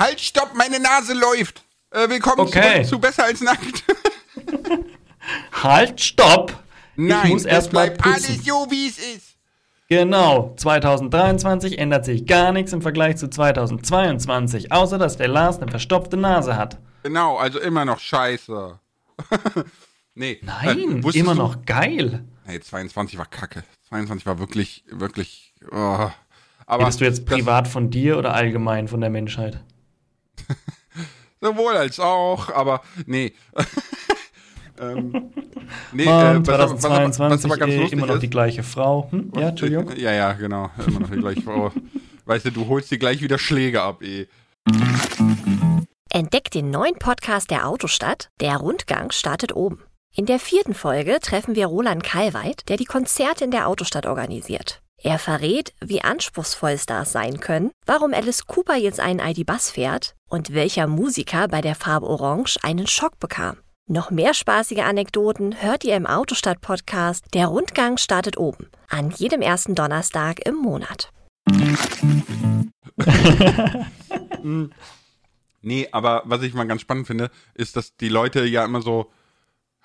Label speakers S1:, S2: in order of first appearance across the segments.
S1: Halt, stopp, meine Nase läuft. Äh, willkommen
S2: Okay.
S1: zurück zu Besser als Nackt.
S2: Halt, stopp!
S1: Nein,
S2: ich muss erst mal
S1: bleibt
S2: putzen.
S1: alles so, wie es ist.
S2: Genau, 2023 ändert sich gar nichts im Vergleich zu 2022, außer dass der Lars eine verstopfte Nase hat.
S1: Genau, also immer noch scheiße. nee.
S2: Nein,
S1: äh,
S2: immer
S1: du-
S2: noch geil.
S1: Nee, 22 war kacke. 22 war wirklich, wirklich. Oh. Aber
S2: Redest du jetzt privat von dir oder allgemein von der Menschheit?
S1: Sowohl als auch, aber nee. ähm, nee,
S2: Mann,
S1: äh, was, aber- was, aber- was
S2: 2022
S1: aber ganz
S2: eh,
S1: lustig
S2: immer noch
S1: ist,
S2: die gleiche Frau. Hm? Ja, Entschuldigung.
S1: Ja, ja, genau. Immer noch die gleiche Frau. Weißt du, du holst dir gleich wieder Schläge ab, eh.
S3: Entdeckt den neuen Podcast der Autostadt. Der Rundgang startet oben. In der vierten Folge treffen wir Roland Kalweit, der die Konzerte in der Autostadt organisiert. Er verrät, wie anspruchsvoll Stars sein können, warum Alice Cooper jetzt einen ID-Bus fährt und welcher Musiker bei der Farbe Orange einen Schock bekam. Noch mehr spaßige Anekdoten hört ihr im Autostadt-Podcast Der Rundgang startet oben. An jedem ersten Donnerstag im Monat.
S1: Nee, aber was ich mal ganz spannend finde, ist, dass die Leute ja immer so,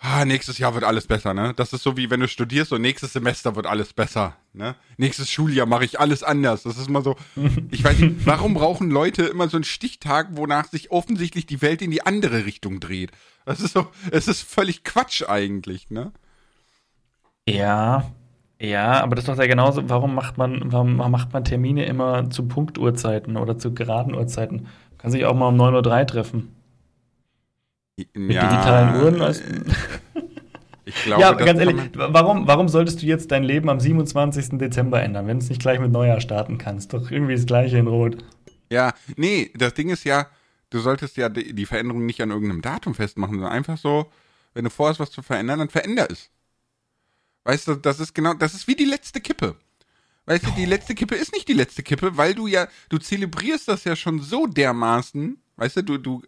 S1: ah, nächstes Jahr wird alles besser, ne? Das ist so wie wenn du studierst und nächstes Semester wird alles besser, ne? Nächstes Schuljahr mache ich alles anders. Das ist immer so, ich weiß nicht, warum brauchen Leute immer so einen Stichtag, wonach sich offensichtlich die Welt in die andere Richtung dreht? Das ist so, es ist völlig Quatsch eigentlich, ne?
S2: Ja, ja, aber das ist doch ja genauso. Warum macht man, warum macht man Termine immer zu Punktuhrzeiten oder zu geraden Uhrzeiten? Kann sich auch mal um 9.03 Uhr treffen. Mit digitalen Uhren. Also,
S1: Ich glaube,
S2: ja, ganz ehrlich, warum, warum solltest du jetzt dein Leben am 27. Dezember ändern, wenn du es nicht gleich mit Neujahr starten kannst? Doch irgendwie das gleiche in Rot.
S1: Ja, nee, das Ding ist ja, du solltest ja die, die Veränderung nicht an irgendeinem Datum festmachen, sondern einfach so, wenn du vorhast, was zu verändern, dann veränder es. Weißt du, das ist genau, das ist wie die letzte Kippe. Weißt du, die letzte Kippe ist nicht die letzte Kippe, weil du ja, du zelebrierst das ja schon so dermaßen, weißt du, du, du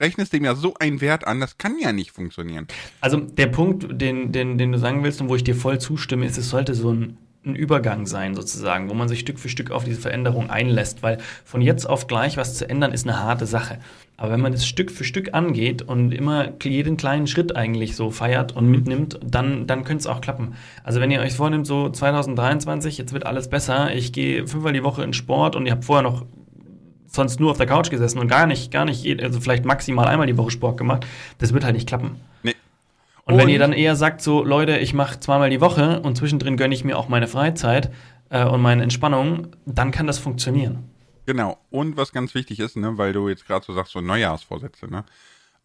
S1: rechnest dem ja so einen Wert an, das kann ja nicht funktionieren.
S2: Also der Punkt, den, den, den du sagen willst und wo ich dir voll zustimme, ist, es sollte so ein, ein Übergang sein sozusagen, wo man sich Stück für Stück auf diese Veränderung einlässt, weil von jetzt auf gleich was zu ändern ist eine harte Sache. Aber wenn man das Stück für Stück angeht und immer jeden kleinen Schritt eigentlich so feiert und mitnimmt, dann, dann könnte es auch klappen. Also wenn ihr euch vornimmt, so 2023, jetzt wird alles besser, ich gehe fünfmal die Woche in Sport und ihr habt vorher noch sonst nur auf der Couch gesessen und gar nicht, gar nicht, also vielleicht maximal einmal die Woche Sport gemacht, das wird halt nicht klappen.
S1: Nee.
S2: Und, wenn
S1: Und-
S2: ihr dann eher sagt, so Leute, ich mache zweimal die Woche und zwischendrin gönne ich mir auch meine Freizeit äh, und meine Entspannung, dann kann das funktionieren.
S1: Genau. Und was ganz wichtig ist, ne, weil du jetzt gerade so sagst, so Neujahrsvorsätze, ne?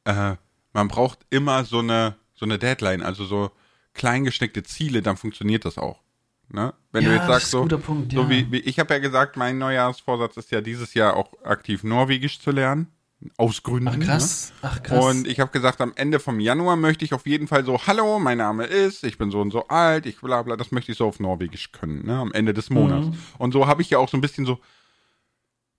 S1: Äh, man braucht immer so eine, so eine Deadline, also so klein gesteckte Ziele, dann funktioniert das auch. Ne? Wenn du
S2: Ja,
S1: jetzt
S2: das
S1: sagst, so,
S2: Punkt,
S1: so
S2: ja.
S1: wie, wie ich habe ja gesagt, mein Neujahrsvorsatz ist ja dieses Jahr auch aktiv Norwegisch zu lernen. Aus Gründen.
S2: Ach krass, ach
S1: Ne?
S2: krass.
S1: Und ich habe gesagt, am Ende vom Januar möchte ich auf jeden Fall so, hallo, mein Name ist, ich bin so und so alt, ich bla bla, das möchte ich so auf Norwegisch können, ne? Am Ende des Monats.
S2: Mhm.
S1: Und so habe ich ja auch so ein bisschen so,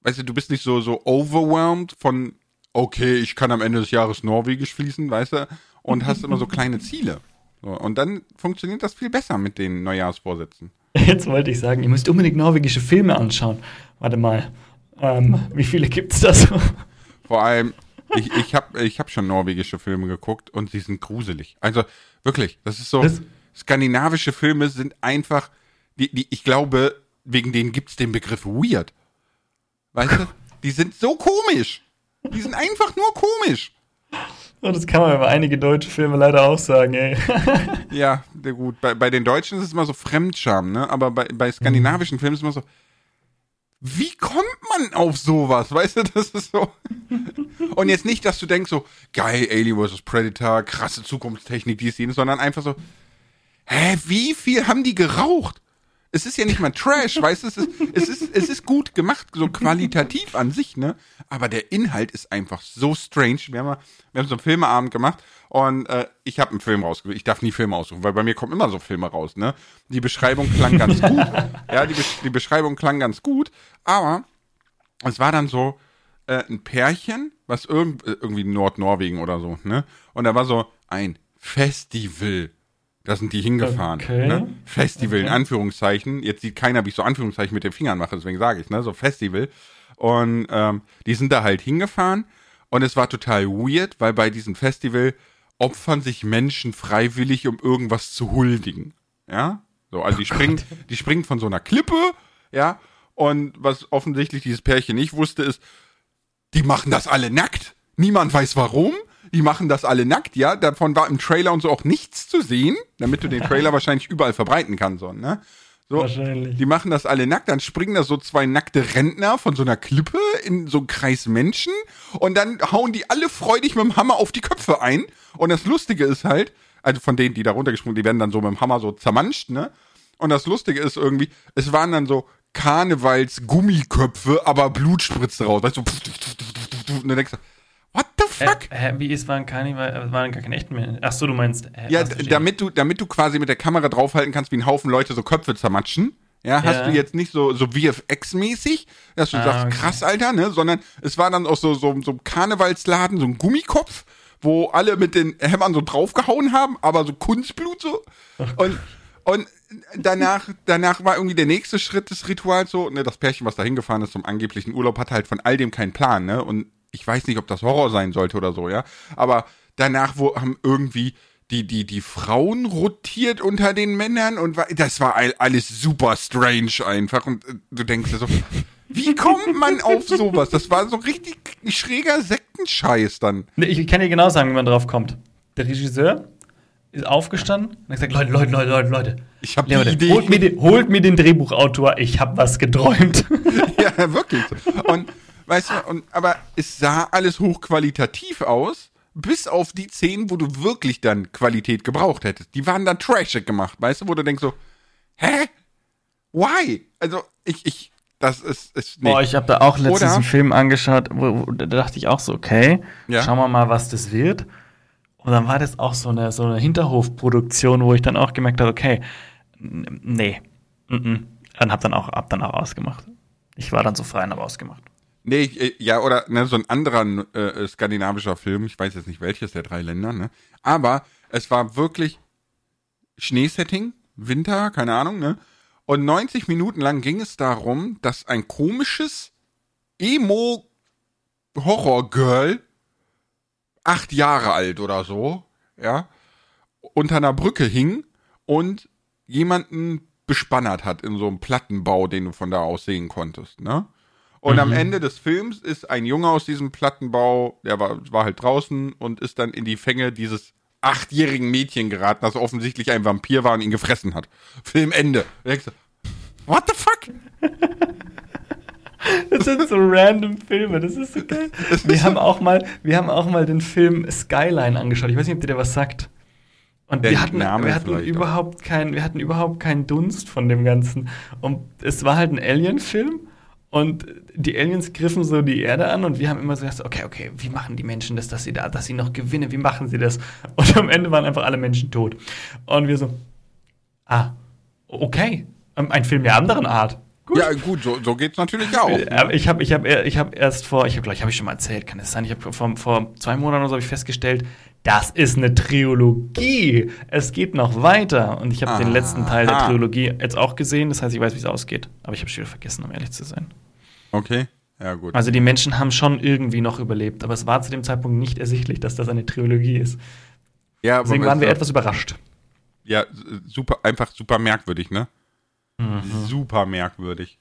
S1: weißt du, du bist nicht so, so overwhelmed von, okay, ich kann am Ende des Jahres Norwegisch fließen, weißt du, und hast immer so kleine Ziele. So, und dann funktioniert das viel besser mit den Neujahrsvorsätzen.
S2: Jetzt wollte ich sagen, ihr müsst unbedingt norwegische Filme anschauen. Warte mal, ähm, wie viele gibt's da so?
S1: Vor allem, ich, ich habe ich hab schon norwegische Filme geguckt und sie sind gruselig. Also wirklich, das ist so,
S2: Was?
S1: skandinavische Filme sind einfach, die, die, ich glaube, wegen denen gibt's den Begriff weird. Weißt du, die sind so komisch. Die sind einfach nur komisch.
S2: Und das kann man über einige deutsche Filme leider auch sagen, ey.
S1: Ja, gut. Bei, bei den Deutschen ist es immer so Fremdscham, ne? Aber bei, bei skandinavischen Filmen ist es immer so, wie kommt man auf sowas? Weißt du, das ist so. Und jetzt nicht, dass du denkst so, geil, Alien vs. Predator, krasse Zukunftstechnik, dies, jenes, sondern einfach so, hä, wie viel haben die geraucht? Es ist ja nicht mal Trash, weißt du, es ist, es ist, es ist gut gemacht, so qualitativ an sich, ne? Aber der Inhalt ist einfach so strange. Wir haben, wir haben so einen Filmeabend gemacht und äh, ich habe einen Film rausgesucht. Ich darf nie Filme aussuchen, weil bei mir kommen immer so Filme raus, ne? Die Beschreibung klang ganz gut. ja, die, die Beschreibung klang ganz gut, aber es war dann so äh, ein Pärchen, was irgend, äh, irgendwie Nordnorwegen oder so, ne? Und da war so ein Festival Da sind die hingefahren.
S2: Okay.
S1: Ne? Festival in
S2: Okay.
S1: Anführungszeichen. Jetzt sieht keiner, wie ich so Anführungszeichen mit den Fingern mache, deswegen sage ich, ne? So Festival. Und ähm, die sind da halt hingefahren und es war total weird, weil bei diesem Festival opfern sich Menschen freiwillig, um irgendwas zu huldigen. Ja? So, also die springen, die springen von so einer Klippe, ja, und was offensichtlich dieses Pärchen nicht wusste, ist, die machen das alle nackt. Niemand weiß warum. Die machen das alle nackt, ja. Davon war im Trailer und so auch nichts zu sehen, damit du den Trailer wahrscheinlich überall verbreiten kannst, so, ne? So,
S2: Wahrscheinlich.
S1: die machen das alle nackt, dann springen da so zwei nackte Rentner von so einer Klippe in so einen Kreis Menschen und dann hauen die alle freudig mit dem Hammer auf die Köpfe ein. Und das Lustige ist halt, also von denen, die da runtergesprungen, die werden dann so mit dem Hammer so zermanscht, ne? Und das Lustige ist irgendwie, es waren dann so Karnevals-Gummiköpfe, aber Blut spritzt raus. Weißt du, und dann denkst du, what the fuck?
S2: Äh, hä, wie ist, waren keine, waren gar keine echten mehr. Ach so, du meinst. Äh,
S1: Ja, damit du, damit du quasi mit der Kamera draufhalten kannst, wie ein Haufen Leute so Köpfe zermatschen. Ja, hast
S2: Ja.
S1: du jetzt nicht so, so VFX-mäßig, dass du
S2: Ah,
S1: sagst,
S2: okay.
S1: krass, Alter, ne, sondern es war dann auch so, so, so ein Karnevalsladen, so ein Gummikopf, wo alle mit den Hämmern so draufgehauen haben, aber so Kunstblut so. Und, und danach, danach war irgendwie der nächste Schritt des Rituals so, ne, das Pärchen, was da hingefahren ist zum angeblichen Urlaub, hatte halt von all dem keinen Plan, ne, und ich weiß nicht, ob das Horror sein sollte oder so, ja, aber danach wo, haben irgendwie die, die, die Frauen rotiert unter den Männern und das war all- alles super strange einfach und äh, du denkst dir so, wie kommt man auf sowas? Das war so richtig schräger Sektenscheiß dann.
S2: Ich kann dir genau sagen, wie man drauf kommt. Der Regisseur ist aufgestanden und hat gesagt: Leute, Leute, Leute, Leute, Leute.
S1: Ich hab die Idee.
S2: Holt mir, den, holt mir den Drehbuchautor, ich hab was geträumt.
S1: Ja, wirklich. Und weißt du, und, aber es sah alles hochqualitativ aus, bis auf die Szenen, wo du wirklich dann Qualität gebraucht hättest. Die waren dann trashig gemacht, weißt du, wo du denkst so, hä? Why? Also, ich, ich, das ist, ist nee.
S2: Boah, ich habe da auch letztens
S1: Oder-
S2: einen Film angeschaut, wo, wo, da dachte ich auch so, okay,
S1: Ja.
S2: schauen wir mal, was das wird. Und dann war das auch so eine, so eine Hinterhofproduktion, wo ich dann auch gemerkt habe, okay, n- nee, mm -mm. dann hab dann auch, hab dann auch ausgemacht. Ich war dann so frei und habe ausgemacht.
S1: Nee, ich, äh, ja, oder ne, so ein anderer äh, skandinavischer Film, ich weiß jetzt nicht welches der drei Länder, ne? Aber es war wirklich Schneesetting, Winter, keine Ahnung, ne? Und 90 Minuten lang ging es darum, dass ein komisches Emo-Horror-Girl, acht Jahre alt oder so, ja, unter einer Brücke hing und jemanden bespannert hat in so einem Plattenbau, den du von da aus sehen konntest, ne? Und am Ende des Films ist ein Junge aus diesem Plattenbau, der war, war halt draußen und ist dann in die Fänge dieses achtjährigen Mädchen geraten, das offensichtlich ein Vampir war und ihn gefressen hat. Filmende. Denkst du, What the fuck?
S2: Das sind so random Filme, das ist so geil. Wir haben auch mal, wir haben auch mal den Film Skyline angeschaut. Ich weiß nicht, ob dir der was sagt. Und
S1: Der
S2: wir hatten,
S1: Name
S2: wir hatten überhaupt keinen, wir hatten überhaupt keinen Dunst von dem Ganzen. Und es war halt ein Alien-Film. Und die Aliens griffen so die Erde an und wir haben immer so gedacht, okay, okay, wie machen die Menschen das, dass sie da, dass sie noch gewinnen, wie machen sie das? Und am Ende waren einfach alle Menschen tot. Und wir so, ah, okay, Ähm, ein Film der anderen Art. Gut.
S1: Ja, gut, so, so geht's natürlich auch.
S2: Ich habe ich hab, ich hab erst vor, ich glaube, ich habe ich schon mal erzählt, kann es sein, ich habe vor, vor zwei Monaten oder so habe ich festgestellt, das ist eine Trilogie. Es geht noch weiter. Und ich habe den letzten Teil der
S1: Aha.
S2: Trilogie jetzt auch gesehen. Das heißt, ich weiß, wie es ausgeht. Aber ich habe es wieder vergessen, um ehrlich zu sein.
S1: Okay, ja gut.
S2: Also die Menschen haben schon irgendwie noch überlebt. Aber es war zu dem Zeitpunkt nicht ersichtlich, dass das eine Trilogie ist.
S1: ja, aber
S2: Deswegen waren wir etwas überrascht.
S1: Ja, super, einfach super merkwürdig, ne?
S2: Mhm.
S1: Super merkwürdig.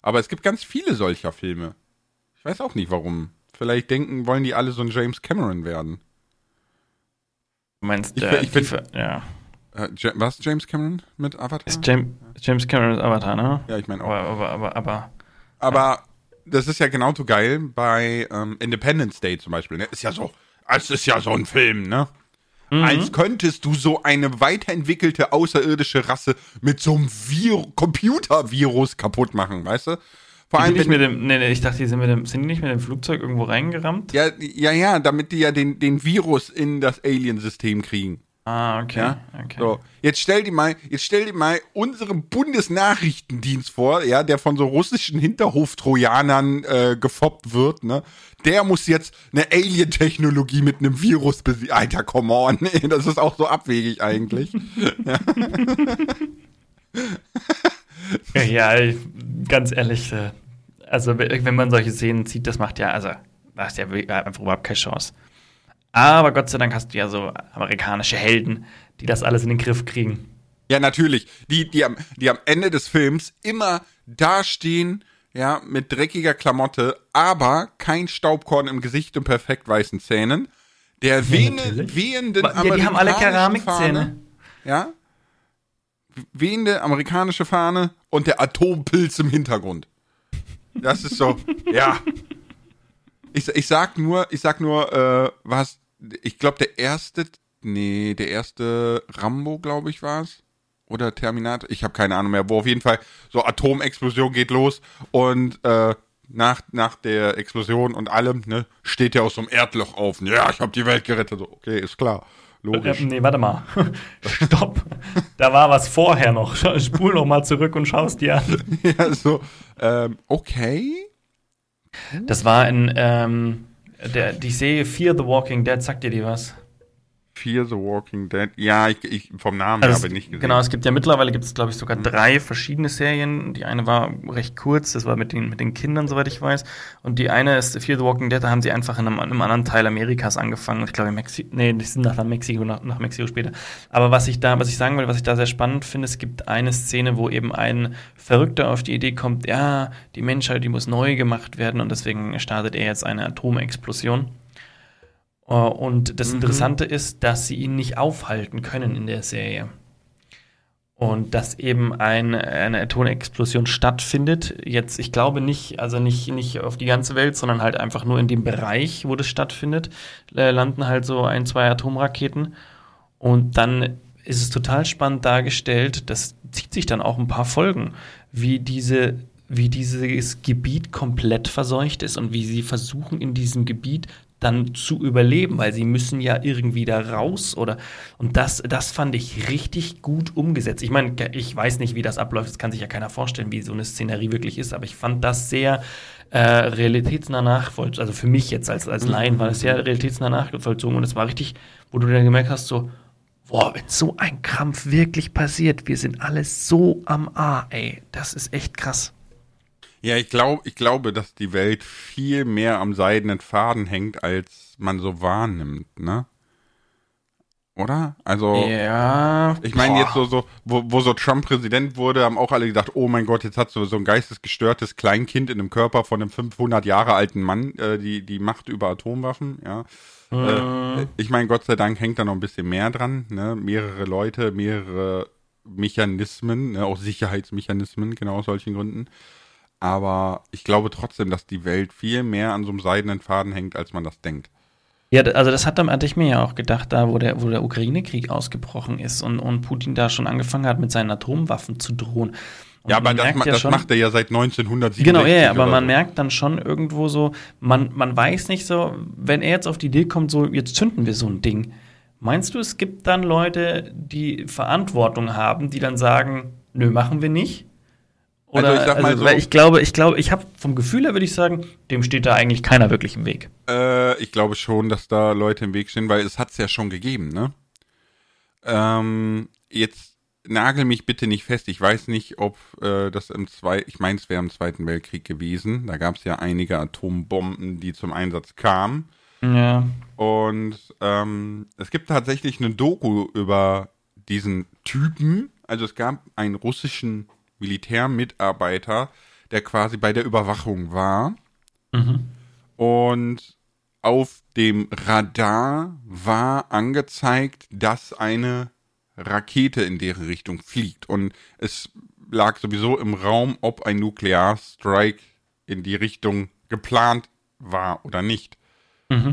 S1: Aber es gibt ganz viele solcher Filme. Ich weiß auch nicht warum. Vielleicht denken, wollen die alle so ein James Cameron werden.
S2: Du meinst,
S1: Ich
S2: äh,
S1: bin- ich
S2: Ver- ja.
S1: Äh, was James Cameron mit Avatar?
S2: Ist James, James Cameron's Avatar, ne?
S1: Ja, ich meine auch.
S2: Aber, aber, aber, aber
S1: Aber das ist ja genauso geil bei ähm, Independence Day zum Beispiel. Ne? Ist ja so, es ist ja so ein Film, ne?
S2: Mhm.
S1: Als könntest du so eine weiterentwickelte außerirdische Rasse mit so einem Vir Computervirus kaputt machen, weißt du? Vor allem,
S2: nicht mit dem, nee, nee, ich dachte, die sind, mit dem, sind die nicht mit dem Flugzeug irgendwo reingerammt?
S1: ja, ja, ja, damit die ja den, den Virus in das Alien-System kriegen.
S2: Ah, okay.
S1: Ja?
S2: okay.
S1: So, jetzt stell dir mal, jetzt stell dir mal unseren Bundesnachrichtendienst vor, ja, der von so russischen Hinterhof-Trojanern äh, gefoppt wird, ne? Der muss jetzt eine Alien-Technologie mit einem Virus besiegen. Alter, come on, ey, das ist auch so abwegig eigentlich.
S2: Ja, ich- ganz ehrlich, äh, also wenn man solche Szenen sieht, das macht ja, also da hast du ja einfach überhaupt keine Chance. Aber Gott sei Dank hast du ja so amerikanische Helden, die das alles in den Griff kriegen.
S1: Ja, natürlich. Die, die, am, die am Ende des Films immer dastehen, ja, mit dreckiger Klamotte, aber kein Staubkorn im Gesicht und perfekt weißen Zähnen. Der wehende,
S2: natürlich.
S1: wehenden
S2: Ja, die haben alle Keramikzähne.
S1: Fahne, Ja. Wehende amerikanische Fahne und der Atompilz im Hintergrund. Das ist so, ja. Ich, ich sag nur, ich sag nur, äh, was, ich glaube, der erste, nee, der erste Rambo, glaube ich, war es. Oder Terminator, ich habe keine Ahnung mehr, wo auf jeden Fall so Atomexplosion geht los und äh, nach, nach der Explosion und allem, ne, steht er aus so einem Erdloch auf. Ja, ich habe die Welt gerettet. So, okay, ist klar. Logisch.
S2: Äh, nee, warte mal. Stopp. Da war was vorher noch. Spul noch mal zurück und schaust dir an.
S1: ja, so, ähm, okay.
S2: Das war in ähm, der, die Serie Fear the Walking Dead, sagt dir die was?
S1: Fear the Walking Dead. Ja, ich, ich vom Namen
S2: Also
S1: habe nicht gesehen.
S2: Genau, es gibt ja mittlerweile gibt es, glaube ich, sogar drei verschiedene Serien. Die eine war recht kurz, das war mit den, mit den Kindern, soweit ich weiß. Und die eine ist Fear the Walking Dead, da haben sie einfach in einem, in einem anderen Teil Amerikas angefangen. Ich glaube, in Mexiko, nee, die sind nach Mexiko, nach, nach Mexiko später. Aber was ich da, was ich sagen will, was ich da sehr spannend finde, es gibt eine Szene, wo eben ein Verrückter auf die Idee kommt, ja, die Menschheit, die muss neu gemacht werden und deswegen startet er jetzt eine Atomexplosion. Äh, Und das Interessante ist, dass sie ihn nicht aufhalten können in der Serie. Und dass eben ein, eine Atomexplosion stattfindet. Jetzt, ich glaube nicht, also nicht, nicht auf die ganze Welt, sondern halt einfach nur in dem Bereich, wo das stattfindet, äh, landen halt so ein, zwei Atomraketen. Und dann ist es total spannend dargestellt, das zieht sich dann auch ein paar Folgen, wie diese wie dieses Gebiet komplett verseucht ist und wie sie versuchen in diesem Gebiet dann zu überleben, weil sie müssen ja irgendwie da raus oder und das das fand ich richtig gut umgesetzt. Ich meine, ich weiß nicht, wie das abläuft, das kann sich ja keiner vorstellen, wie so eine Szenerie wirklich ist, aber ich fand das sehr äh, realitätsnah nachvollzogen. Also für mich jetzt als als Laien war das sehr realitätsnah nachvollzogen und es war richtig, wo du dann gemerkt hast so Boah, wenn so ein Krampf wirklich passiert, wir sind alle so am A, ey. Das ist echt krass.
S1: Ja, ich glaube, ich glaube, dass die Welt viel mehr am seidenen Faden hängt, als man so wahrnimmt, ne? Oder? Also,
S2: Ja.
S1: ich meine jetzt so, so wo, wo so Trump Präsident wurde, haben auch alle gedacht, oh mein Gott, jetzt hat so, so ein geistesgestörtes Kleinkind in einem Körper von einem 500 Jahre alten Mann äh, die, die Macht über Atomwaffen, ja. Äh, ich meine, Gott sei Dank hängt da noch ein bisschen mehr dran, ne? Mehrere Leute, mehrere Mechanismen, ne? auch Sicherheitsmechanismen, genau aus solchen Gründen. Aber ich glaube trotzdem, dass die Welt viel mehr an so einem seidenen Faden hängt, als man das denkt.
S2: Ja, also das hat, hatte ich mir ja auch gedacht, da wo der, wo der Ukraine-Krieg ausgebrochen ist und, und Putin da schon angefangen hat, mit seinen Atomwaffen zu drohen. Und
S1: ja, aber
S2: man
S1: das,
S2: ja
S1: das
S2: schon-
S1: macht er ja seit 1967.
S2: Genau, ja, aber man
S1: so.
S2: merkt dann schon irgendwo so, man, man weiß nicht so, wenn er jetzt auf die Idee kommt, so, jetzt zünden wir so ein Ding. Meinst du, es gibt dann Leute, die Verantwortung haben, die dann sagen, nö, machen wir nicht? Oder,
S1: Also ich sag mal so-
S2: weil ich glaube, ich glaube, ich habe vom Gefühl her würde ich sagen, dem steht da eigentlich keiner wirklich im Weg.
S1: Äh, ich glaube schon, dass da Leute im Weg stehen, weil es hat's ja schon gegeben, ne? Ähm, jetzt nagel mich bitte nicht fest. Ich weiß nicht, ob äh, das im zwei, ich meine, es wäre im Zweiten Weltkrieg gewesen. Da gab es ja einige Atombomben, die zum Einsatz kamen.
S2: Ja.
S1: Und ähm, es gibt tatsächlich eine Doku über diesen Typen. Also es gab einen russischen Militärmitarbeiter, der quasi bei der Überwachung war. Und auf dem Radar war angezeigt, dass eine Rakete in deren Richtung fliegt. Und es lag sowieso im Raum, ob ein Nuklearstrike in die Richtung geplant war oder nicht.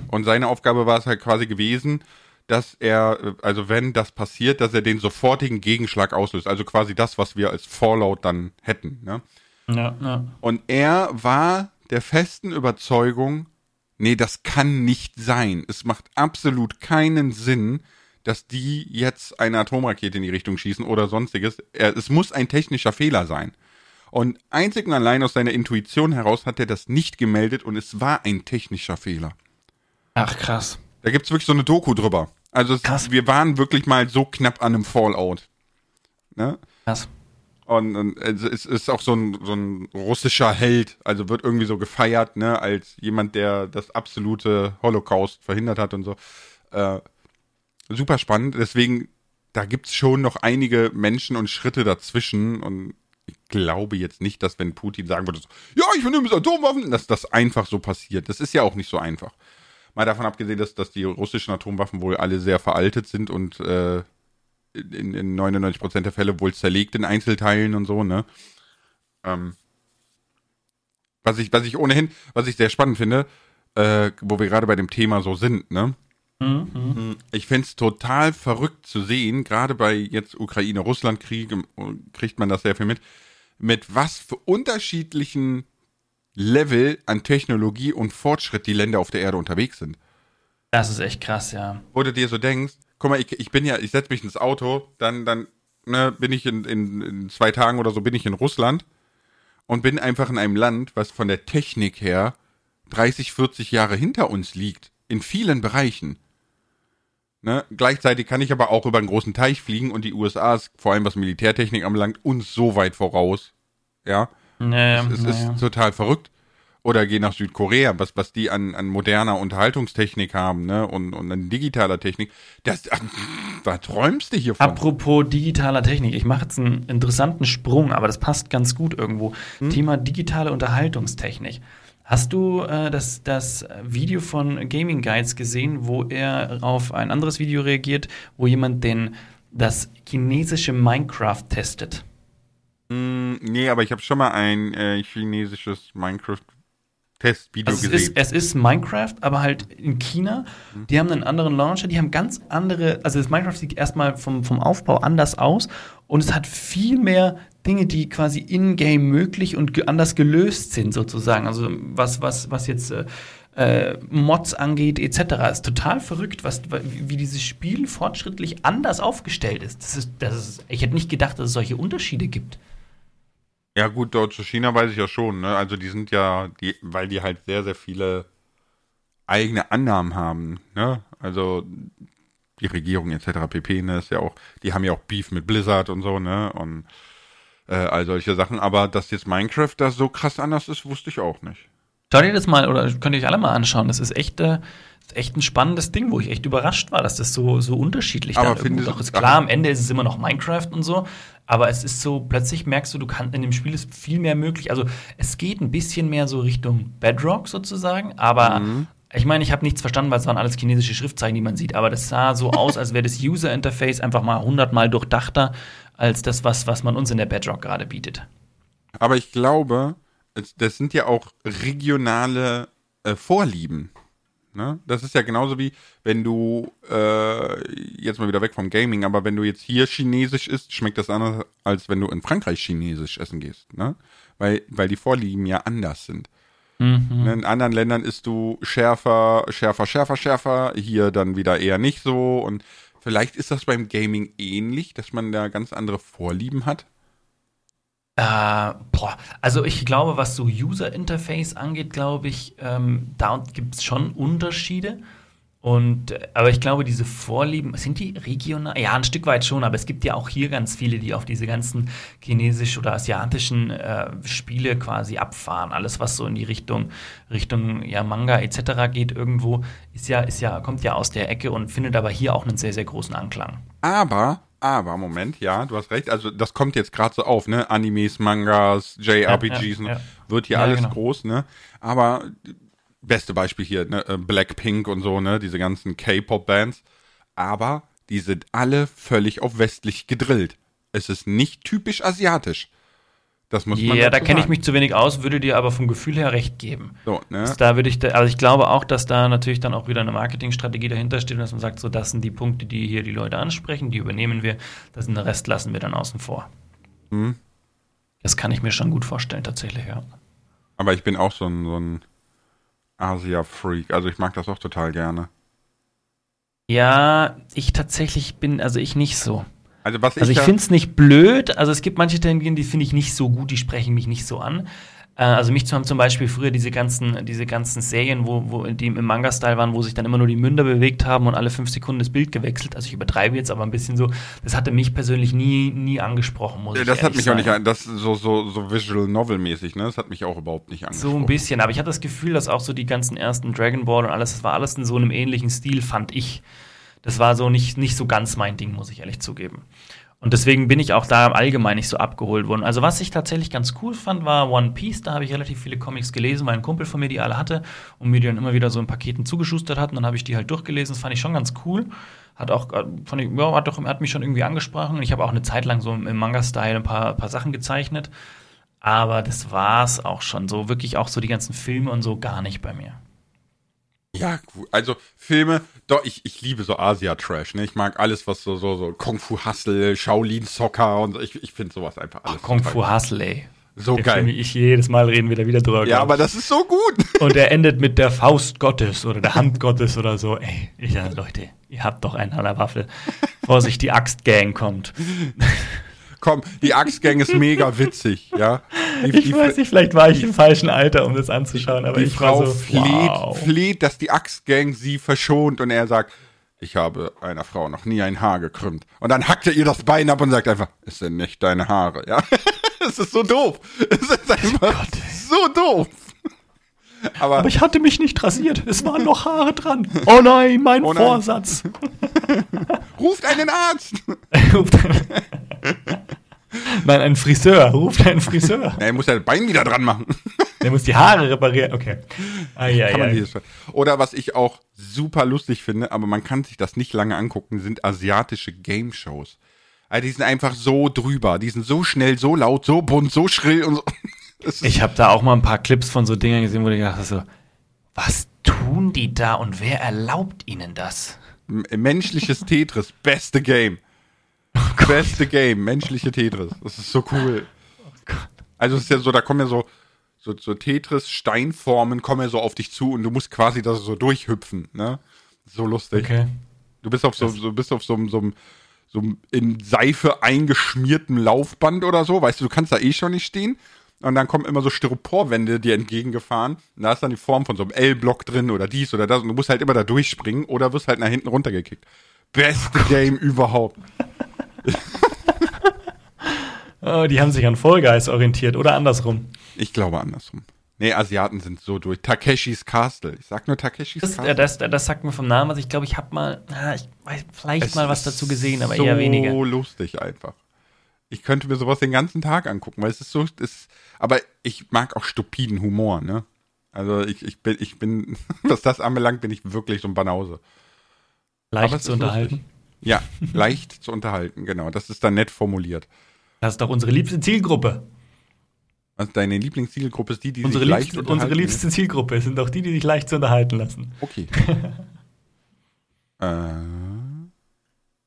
S1: Und seine Aufgabe war es halt quasi gewesen, dass er, also wenn das passiert, dass er den sofortigen Gegenschlag auslöst. Also quasi das, was wir als Fallout dann hätten. Ne?
S2: Ja, ja.
S1: Und er war der festen Überzeugung, nee, das kann nicht sein. Es macht absolut keinen Sinn, dass die jetzt eine Atomrakete in die Richtung schießen oder sonstiges. Es muss ein technischer Fehler sein. Und einzig und allein aus seiner Intuition heraus hat er das nicht gemeldet und es war ein technischer Fehler.
S2: Ach, krass.
S1: Da gibt's wirklich so eine Doku drüber. Also es, wir waren wirklich mal so knapp an einem Fallout. Ne?
S2: Krass.
S1: Und, und es ist auch so ein, so ein russischer Held, also wird irgendwie so gefeiert, ne, als jemand, der das absolute Holocaust verhindert hat und so. Äh, super spannend. Deswegen, da gibt's schon noch einige Menschen und Schritte dazwischen und ich glaube jetzt nicht, dass wenn Putin sagen würde, so, ja, ich benehme Atomwaffen, dass das einfach so passiert. Das ist ja auch nicht so einfach. Mal davon abgesehen, dass, dass die russischen Atomwaffen wohl alle sehr veraltet sind und äh, in, in 99% der Fälle wohl zerlegt in Einzelteilen und so, ne? Ähm, was ich, was ich ohnehin, was ich sehr spannend finde, äh, wo wir gerade bei dem Thema so sind, ne?
S2: Mhm.
S1: Ich find's total verrückt zu sehen, gerade bei jetzt Ukraine-Russland-Krieg kriegt man das sehr viel mit, mit was für unterschiedlichen Level an Technologie und Fortschritt die Länder auf der Erde unterwegs sind.
S2: Das ist echt krass, ja.
S1: Wo du dir so denkst, guck mal, ich, ich bin ja, ich setze mich ins Auto, dann, dann ne, bin ich in, in, in zwei Tagen oder so bin ich in Russland und bin einfach in einem Land, was von der Technik her 30, 40 Jahre hinter uns liegt, in vielen Bereichen. Ne? Gleichzeitig kann ich aber auch über einen großen Teich fliegen und die USA ist, vor allem was Militärtechnik anbelangt, uns so weit voraus. Ja,
S2: Naja,
S1: es
S2: naja.
S1: ist total verrückt. Oder geh nach Südkorea, was, was die an, an moderner Unterhaltungstechnik haben, ne? Und, und an digitaler Technik. Das, da träumst du hier von.
S2: Apropos digitaler Technik, ich mache jetzt einen interessanten Sprung, aber das passt ganz gut irgendwo.
S1: Hm?
S2: Thema digitale Unterhaltungstechnik. Hast du äh, das, das Video von Gaming Guides gesehen, wo er auf ein anderes Video reagiert, wo jemand den, das chinesische Minecraft testet?
S1: Mm, nee, aber ich habe schon mal ein äh, chinesisches Minecraft-Testvideo
S2: Also es
S1: gesehen.
S2: ist, es ist Minecraft, aber halt in China.
S1: Mhm.
S2: Die haben einen anderen Launcher, die haben ganz andere, also das Minecraft sieht erstmal vom, vom Aufbau anders aus und es hat viel mehr Dinge, die quasi in-game möglich und anders gelöst sind, sozusagen. Also was, was, was jetzt äh, äh, Mods angeht, etc. Ist total verrückt, was, wie dieses Spiel fortschrittlich anders aufgestellt ist. Das ist, das ist. Ich hätte nicht gedacht, dass es solche Unterschiede gibt.
S1: Ja gut, zu China weiß ich ja schon, ne? Also die sind ja, die, weil die halt sehr, sehr viele eigene Annahmen haben, ne? Also die Regierung etc. pp, ne? Ist ja auch, die haben ja auch Beef mit Blizzard und so, ne? Und äh, all solche Sachen. Aber dass jetzt Minecraft da so krass anders ist, wusste ich auch nicht.
S2: Schau dir das mal, oder könnt ihr euch alle mal anschauen. Das ist echt, äh, echt ein spannendes Ding, wo ich echt überrascht war, dass das so, so unterschiedlich
S1: Aber
S2: dann irgendwo doch ist. Klar, am Ende ist es immer noch Minecraft und so, aber es ist so, plötzlich merkst du, du kannst in dem Spiel ist viel mehr möglich. Also es geht ein bisschen mehr so Richtung Bedrock sozusagen, aber ich meine, ich habe nichts verstanden, weil es waren alles chinesische Schriftzeichen, die man sieht, aber das sah so aus, als wäre das User Interface einfach mal hundertmal durchdachter als das, was, was man uns in der Bedrock gerade bietet.
S1: Aber ich glaube, das sind ja auch regionale äh, Vorlieben. Ne? Das ist ja genauso wie, wenn du, äh, jetzt mal wieder weg vom Gaming, aber wenn du jetzt hier Chinesisch isst, schmeckt das anders, als wenn du in Frankreich Chinesisch essen gehst. Ne? Weil, weil die Vorlieben ja anders sind. Ne, In anderen Ländern isst du schärfer, schärfer, schärfer, schärfer, hier dann wieder eher nicht so. Und vielleicht ist das beim Gaming ähnlich, dass man da ganz andere Vorlieben hat.
S2: Äh, boah, also ich glaube, was so User Interface angeht, glaube ich, ähm, da gibt es schon Unterschiede. Und äh, aber ich glaube, diese Vorlieben, sind die regional? Ja, ein Stück weit schon, aber es gibt ja auch hier ganz viele, die auf diese ganzen chinesisch oder asiatischen äh, Spiele quasi abfahren. Alles, was so in die Richtung, Richtung ja, Manga etc. geht, irgendwo, ist ja, ist ja, kommt ja aus der Ecke und findet aber hier auch einen sehr, sehr großen Anklang.
S1: Aber, aber, Moment, ja, du hast recht. Also, das kommt jetzt gerade so auf, ne? Animes, Mangas, JRPGs,
S2: Ja, ja, ja.
S1: wird hier alles
S2: genau.
S1: groß, ne? Aber, beste Beispiel hier, ne? äh, Blackpink und so, ne? Diese ganzen K-Pop-Bands. Aber, die sind alle völlig auf westlich gedrillt. Es ist nicht typisch asiatisch. Das muss man
S2: Ja, da kenne ich mich zu wenig aus, würde dir aber vom Gefühl her recht geben.
S1: So, ne?
S2: Also Da würde ich, da, also ich glaube auch, dass da natürlich dann auch wieder eine Marketingstrategie dahinter steht dass man sagt, so das sind die Punkte, die hier die Leute ansprechen, die übernehmen wir, das den Rest lassen wir dann außen vor.
S1: Mhm.
S2: Das kann ich mir schon gut vorstellen, tatsächlich, ja.
S1: Aber ich bin auch so ein, so ein Asia-Freak. Also, ich mag das auch total gerne.
S2: Ja, ich tatsächlich bin, also ich nicht so.
S1: Also was
S2: Also ich
S1: ja-
S2: finde es nicht blöd. Also es gibt manche Technologien, die finde ich nicht so gut, die sprechen mich nicht so an. Äh, Also mich haben zum Beispiel früher diese ganzen, diese ganzen Serien, wo, wo die im Manga-Style waren, wo sich dann immer nur die Münder bewegt haben und alle fünf Sekunden das Bild gewechselt. Also ich übertreibe jetzt aber ein bisschen so. Das hatte mich persönlich nie, nie angesprochen, muss ich
S1: das hat mich auch
S2: sagen.
S1: nicht an, das so so so Visual Novel mäßig, ne? Das hat mich auch überhaupt nicht angesprochen.
S2: So ein bisschen, aber ich hatte das Gefühl, dass auch so die ganzen ersten Dragon Ball und alles, das war alles in so einem ähnlichen Stil, fand ich. Das war so nicht, nicht so ganz mein Ding, muss ich ehrlich zugeben. Und deswegen bin ich auch da im Allgemeinen nicht so abgeholt worden. Also, was ich tatsächlich ganz cool fand, war One Piece. Da habe ich relativ viele Comics gelesen, weil ein Kumpel von mir die alle hatte und mir die dann immer wieder so in Paketen zugeschustert hat. Und dann habe ich die halt durchgelesen. Das fand ich schon ganz cool. Hat auch, äh, fand ich, ja, hat, doch, hat mich schon irgendwie angesprochen. Ich habe auch eine Zeit lang so im im Manga-Style ein paar, paar Sachen gezeichnet. Aber das war's auch schon. So wirklich auch so die ganzen Filme und so gar nicht bei mir.
S1: Ja, gut. Also Filme, doch, ich, ich liebe so Asia-Trash, ne? Ich mag alles, was so, so, so Kung Fu Hustle, Shaolin Soccer und so. ich, ich finde sowas einfach alles.
S2: Kung
S1: total-
S2: Fu Hustle, ey.
S1: So
S2: Der
S1: geil.
S2: Film, ich jedes Mal reden wir da wieder drüber.
S1: Ja, aber
S2: ich.
S1: das ist so gut.
S2: Und er endet mit der Faust Gottes oder der Hand Gottes oder so. Ey, ja, Leute, ihr habt doch einen an der Waffel. Vorsicht, die Axtgang kommt.
S1: Komm, die Axtgang ist mega witzig, ja. Die,
S2: Ich
S1: die,
S2: weiß nicht, vielleicht war ich im falschen Alter, um das anzuschauen, aber
S1: die
S2: ich
S1: Frau
S2: war so,
S1: fleht,
S2: wow.
S1: fleht, dass die Axtgang sie verschont und er sagt, ich habe einer Frau noch nie ein Haar gekrümmt. Und dann hackt er ihr das Bein ab und sagt einfach, es sind nicht deine Haare, ja. Es ist so doof. Es ist einfach
S2: Gott, ey.
S1: so doof. Aber,
S2: Aber ich hatte mich nicht rasiert. Es waren noch Haare dran. Oh nein, mein
S1: Oh nein.
S2: Vorsatz.
S1: ruft einen Arzt.
S2: Nein, ein Friseur. Ruft einen Friseur.
S1: Er muss ja das Bein wieder dran machen.
S2: Der muss die Haare reparieren. Okay. Ah, ja,
S1: Kann man
S2: ja.
S1: Oder was ich auch super lustig finde, aber man kann sich das nicht lange angucken, sind asiatische Game-Shows. Also die sind einfach so drüber. Die sind so schnell, so laut, so bunt, so schrill und so.
S2: Ich habe da auch mal ein paar Clips von so Dingern gesehen, wo ich gedacht habe, so, was tun die da und wer erlaubt ihnen das?
S1: m- menschliches Tetris, beste Game. beste Game, menschliche Tetris. Das ist so cool. Also es ist ja so, da kommen ja so, so, so Tetris-Steinformen kommen ja so auf dich zu und du musst quasi da so durchhüpfen, ne? So lustig.
S2: Okay.
S1: Du bist auf so, so bist auf so, so, so einem in Seife eingeschmiertem Laufband oder so, weißt du, du kannst da eh schon nicht stehen. Und dann kommen immer so Styroporwände dir entgegengefahren. Und da ist dann die Form von so einem L-Block drin oder dies oder das. Und du musst halt immer da durchspringen oder wirst halt nach hinten runtergekickt. Beste Game überhaupt.
S2: Oh, die haben sich an Fall Guys orientiert oder andersrum.
S1: Ich glaube andersrum. Nee, Asiaten sind so durch. Takeshis Castle. Ich sag nur Takeshis
S2: Das,
S1: Castle.
S2: äh, das, das sagt mir vom Namen, was ich glaube, ich habe mal, ah, ich weiß vielleicht
S1: Es
S2: mal was dazu gesehen, aber
S1: so
S2: eher weniger.
S1: So lustig einfach. Ich könnte mir sowas den ganzen Tag angucken, weil es ist so, es, aber ich mag auch stupiden Humor, ne? Also ich, ich bin, ich bin, was das anbelangt, bin ich wirklich so ein Banause.
S2: Leicht zu unterhalten.
S1: Ja, leicht zu unterhalten, genau. Das ist dann nett formuliert.
S2: Das ist doch unsere liebste Zielgruppe.
S1: Also deine Lieblingszielgruppe ist die, die
S2: Unsere
S1: sich leicht
S2: liebste,
S1: unterhalten.
S2: unsere liebste Zielgruppe sind doch die, die sich leicht zu unterhalten lassen.
S1: Okay. äh,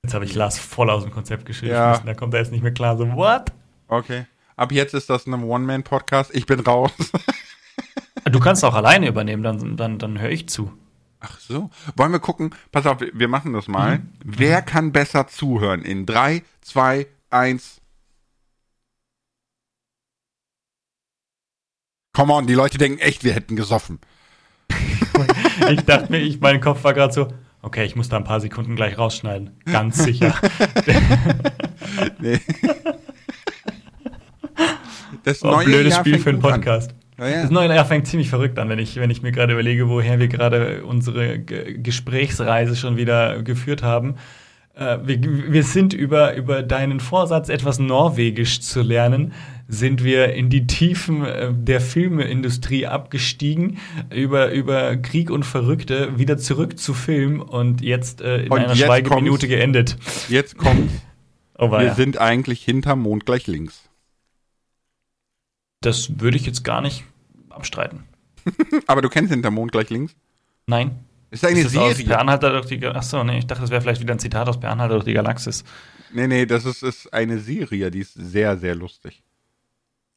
S2: Jetzt habe ich Lars voll aus dem Konzept geschrieben.
S1: Ja.
S2: Da kommt er jetzt nicht mehr klar. So, what?
S1: okay. Ab jetzt ist das ein One-Man-Podcast. Ich bin raus.
S2: Du kannst auch alleine übernehmen, dann, dann, dann höre ich zu.
S1: Ach so. Wollen wir gucken? Pass auf, wir- machen das mal.
S2: Mhm.
S1: Wer kann besser zuhören? In drei, zwei, eins. Come on, die Leute denken echt, wir hätten gesoffen.
S2: Ich dachte mir, ich, mein Kopf war gerade so, okay, ich muss da ein paar Sekunden gleich rausschneiden. Ganz sicher.
S1: Nee. Das
S2: Oh, blödes
S1: Jahr
S2: Spiel für einen. Podcast.
S1: Ja, ja.
S2: Das neue Jahr fängt ziemlich verrückt an, wenn ich, wenn ich mir gerade überlege, woher wir gerade unsere G Gesprächsreise schon wieder geführt haben. Äh, wir, wir sind über, über deinen Vorsatz, etwas Norwegisch zu lernen, sind wir in die Tiefen äh, der Filmeindustrie abgestiegen, über, über Krieg und Verrückte, wieder zurück zu Film und jetzt äh, in
S1: Und
S2: einer Schweigeminute geendet.
S1: Jetzt kommt,
S2: Oh,
S1: wir sind eigentlich hinterm Mond gleich links.
S2: Das würde ich jetzt gar nicht abstreiten.
S1: Aber du kennst hinterm Mond gleich links?
S2: Nein.
S1: Ist eine
S2: Ist das aus Per
S1: Serie.
S2: Anhalter durch die? Achso, nee, ich dachte, das wäre vielleicht wieder ein Zitat aus Per Anhalter durch die Galaxis.
S1: Nee, nee, das ist, ist eine Serie, die ist sehr, sehr lustig.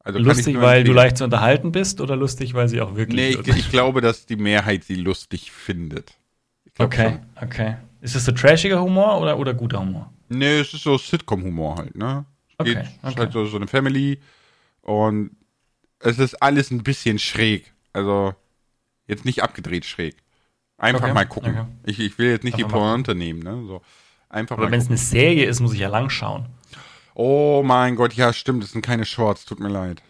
S1: Also
S2: lustig, weil du leicht zu unterhalten bist oder lustig, weil sie auch wirklich
S1: Nee, ich, ich glaube, dass die Mehrheit sie lustig findet.
S2: Okay,
S1: schon.
S2: okay. Ist das so trashiger Humor oder, oder guter Humor?
S1: Nee, es ist so Sitcom-Humor halt, ne? Es
S2: Okay,
S1: geht, es ist
S2: okay.
S1: halt so, so eine Family und es ist alles ein bisschen schräg. Also jetzt nicht abgedreht schräg. Einfach
S2: Okay,
S1: mal gucken.
S2: okay.
S1: Ich, ich will jetzt nicht
S2: Einfach
S1: die Pointe nehmen, ne? So. Einfach
S2: Aber
S1: mal
S2: wenn es eine Serie ist, muss ich ja lang schauen.
S1: Oh mein Gott, ja, stimmt, das sind keine Shorts, tut mir leid.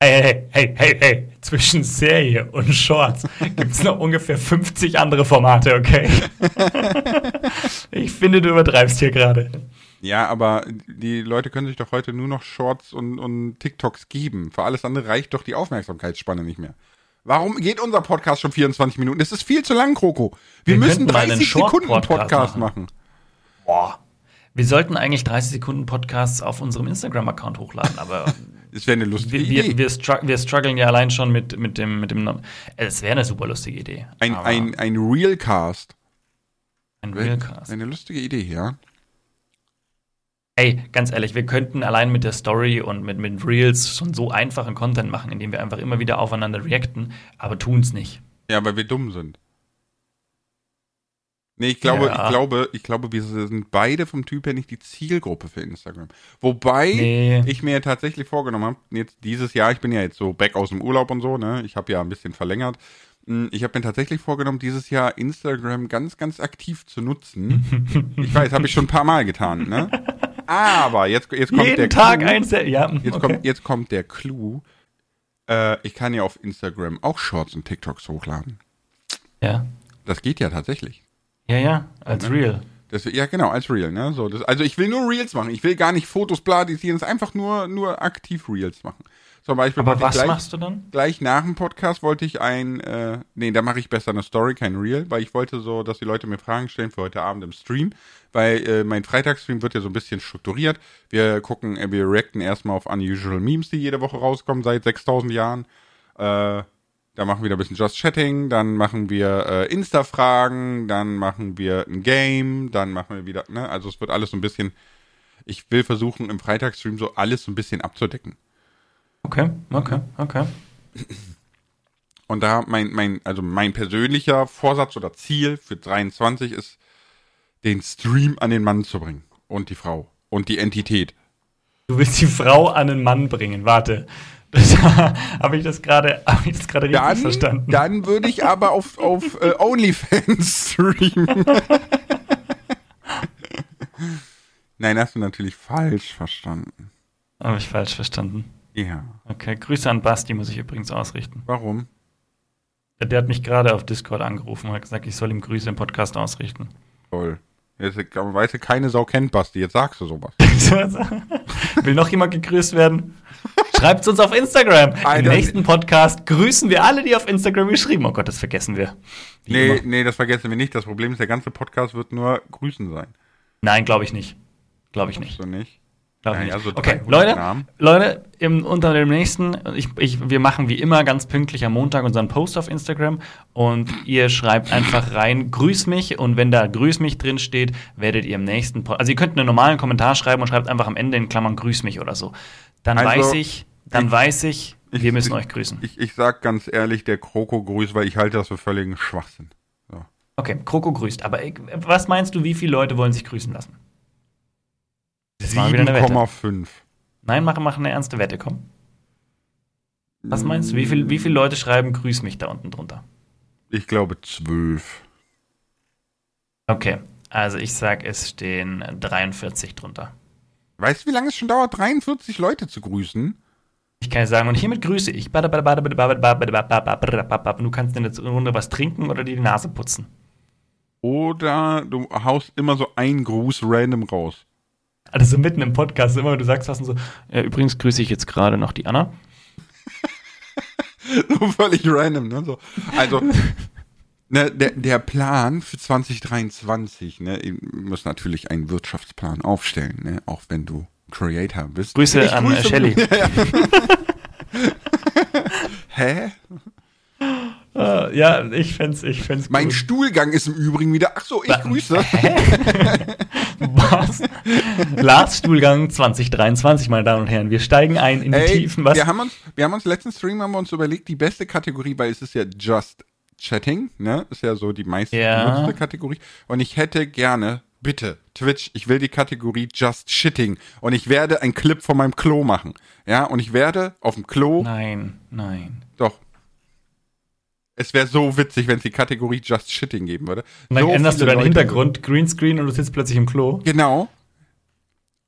S2: Hey, hey, hey, hey, hey, zwischen Serie und Shorts gibt es noch ungefähr 50 andere Formate, okay? ich finde, du übertreibst hier gerade.
S1: Ja, aber die Leute können sich doch heute nur noch Shorts und, und TikToks geben. Für alles andere reicht doch die Aufmerksamkeitsspanne nicht mehr. Warum geht unser Podcast schon 24 Minuten? Das ist viel zu lang, Kroko. Wir,
S2: Wir
S1: müssen
S2: könnten mal einen
S1: 30 Sekunden Podcast
S2: machen.
S1: machen.
S2: Boah. Wir sollten eigentlich 30 Sekunden Podcasts auf unserem Instagram-Account hochladen, aber
S1: Das wäre eine lustige
S2: wir,
S1: Idee.
S2: wir, wir, stru wir strugglen ja allein schon mit, mit dem, mit dem. Äh, Es wäre eine super lustige Idee.
S1: ein, ein, ein Realcast.
S2: ein Realcast.
S1: eine lustige Idee, ja.
S2: Ey, ganz ehrlich, wir könnten allein mit der Story und mit, mit Reels schon so einfachen Content machen, indem wir einfach immer wieder aufeinander reacten, aber tun's nicht.
S1: Ja, weil wir dumm sind. Nee, ich glaube,
S2: Ja.
S1: ich glaube, ich glaube, wir sind beide vom Typ her nicht die Zielgruppe für Instagram. Wobei
S2: Nee.
S1: ich mir tatsächlich vorgenommen habe, jetzt dieses Jahr, ich bin ja jetzt so back aus dem Urlaub und so, ne? Ich habe ja ein bisschen verlängert. Hm, Ich habe mir tatsächlich vorgenommen, dieses Jahr Instagram ganz, ganz aktiv zu nutzen. ich weiß, habe ich schon ein paar Mal getan, ne? Aber jetzt, jetzt kommt der
S2: Jeden Tag
S1: Clou.
S2: ein Set. Ja,
S1: Jetzt,
S2: okay.
S1: kommt, jetzt kommt der Clou. Äh, ich kann ja auf Instagram auch Shorts und TikToks hochladen.
S2: Ja.
S1: Das geht ja tatsächlich.
S2: Ja, ja, als Real.
S1: Das, ja, genau, als Real, ne? So, das, also ich will nur Reels machen. Ich will gar nicht Fotos bladisieren, es ist einfach nur, nur aktiv Reels machen. Zum Beispiel
S2: Aber was
S1: gleich,
S2: machst du dann?
S1: gleich nach dem Podcast wollte ich ein, äh, nee, da mache ich besser eine Story, kein Reel, weil ich wollte so, dass die Leute mir Fragen stellen für heute Abend im Stream, weil äh, mein Freitagsstream wird ja so ein bisschen strukturiert. Wir gucken, äh, wir reacten erstmal auf unusual Memes, die jede Woche rauskommen seit 6000 Jahren. Äh, da machen wir wieder ein bisschen Just Chatting, dann machen wir äh, Insta-Fragen, dann machen wir ein Game, dann machen wir wieder, ne, also es wird alles so ein bisschen, ich will versuchen im Freitagsstream so alles so ein bisschen abzudecken.
S2: Okay, okay, okay.
S1: Und da mein, mein, also mein persönlicher Vorsatz oder Ziel für 23 ist, den Stream an den Mann zu bringen. Und die Frau. Und die Entität.
S2: Du willst die Frau an einen Mann bringen. Warte. Habe ich das gerade hab ich das gerade richtig
S1: Dann,
S2: verstanden?
S1: dann würde ich aber auf, auf äh, OnlyFans streamen. Nein, hast du natürlich falsch verstanden.
S2: Habe ich falsch verstanden.
S1: Ja.
S2: Okay, Grüße an Basti muss ich übrigens ausrichten.
S1: Warum?
S2: Der hat mich gerade auf Discord angerufen und hat gesagt, ich soll ihm Grüße im Podcast ausrichten.
S1: Toll. Jetzt weißt du, keine Sau kennt Basti. Jetzt sagst du sowas.
S2: Will noch jemand gegrüßt werden? Schreibt uns auf Instagram. Im
S1: Alter.
S2: nächsten Podcast grüßen wir alle, die auf Instagram geschrieben. Oh Gott, das vergessen wir. Wie
S1: Nee,
S2: immer.
S1: nee, das vergessen wir nicht. Das Problem ist, der ganze Podcast wird nur Grüßen sein.
S2: Nein, glaube ich nicht. Glaube ich nicht.
S1: So nicht?
S2: Glaub
S1: Ja,
S2: ich
S1: ja,
S2: nicht.
S1: so
S2: okay,
S1: 300
S2: Leute. Leute, im, unter dem nächsten, ich, ich, wir machen wie immer ganz pünktlich am Montag unseren Post auf Instagram und ihr schreibt einfach rein, grüß mich und wenn da grüß mich drin steht, werdet ihr im nächsten, Po- also ihr könnt einen normalen Kommentar schreiben und schreibt einfach am Ende in Klammern grüß mich oder so. Dann
S1: Also,
S2: weiß ich, dann
S1: ich-
S2: weiß ich,
S1: ich-
S2: wir müssen euch grüßen.
S1: Ich, ich sag ganz ehrlich, der Kroko grüßt, weil ich halte das für völligen Schwachsinn. So.
S2: Okay, Kroko grüßt, aber was meinst du, wie viele Leute wollen sich grüßen lassen? Das war wieder eine Wette.
S1: 7,5.
S2: Nein, mach, mach eine ernste Wette, komm. Was meinst du, wie, viel, wie viele Leute schreiben grüß mich da unten drunter?
S1: Ich glaube 12.
S2: Okay, also ich sag, es stehen 43 drunter.
S1: Weißt du, wie lange es schon dauert, 43 Leute zu grüßen?
S2: Ich kann ja sagen, und hiermit grüße ich. Du kannst in der Runde was trinken oder dir die Nase putzen.
S1: Oder du haust immer so einen Gruß random raus.
S2: Also so mitten im Podcast, immer wenn du sagst was und so. Ja, übrigens grüße ich jetzt gerade noch die Anna.
S1: so völlig random, ne? So. Also, ne, der, der Plan für 2023, ne, ihr müsst natürlich einen Wirtschaftsplan aufstellen, ne, auch wenn du Creator bist.
S2: Grüße
S1: Ich
S2: an
S1: grüße-
S2: äh, Shelly.
S1: Hä?
S2: Äh, ja, ich fänd's, ich fänd's
S1: Mein
S2: gut.
S1: Stuhlgang ist im Übrigen wieder. Ach so, ich grüße.
S2: Was? Lars Stuhlgang 2023, meine Damen und Herren. Wir steigen ein in die
S1: Ey,
S2: Tiefen. Was?
S1: wir haben uns, wir haben uns letzten Stream haben wir uns überlegt, die beste Kategorie, weil es ist ja Just Chatting, ne? Ist ja so die meist
S2: Ja.
S1: benutzte Kategorie. Und ich hätte gerne, bitte, Twitch, ich will die Kategorie Just Shitting. Und ich werde einen Clip von meinem Klo machen. Ja, und ich werde auf dem Klo,
S2: Nein, nein.
S1: doch. Es wäre so witzig, wenn es die Kategorie Just Shitting geben würde.
S2: Und dann
S1: so
S2: änderst du deinen
S1: Leute-
S2: Hintergrund, Greenscreen und du sitzt plötzlich im Klo.
S1: Genau.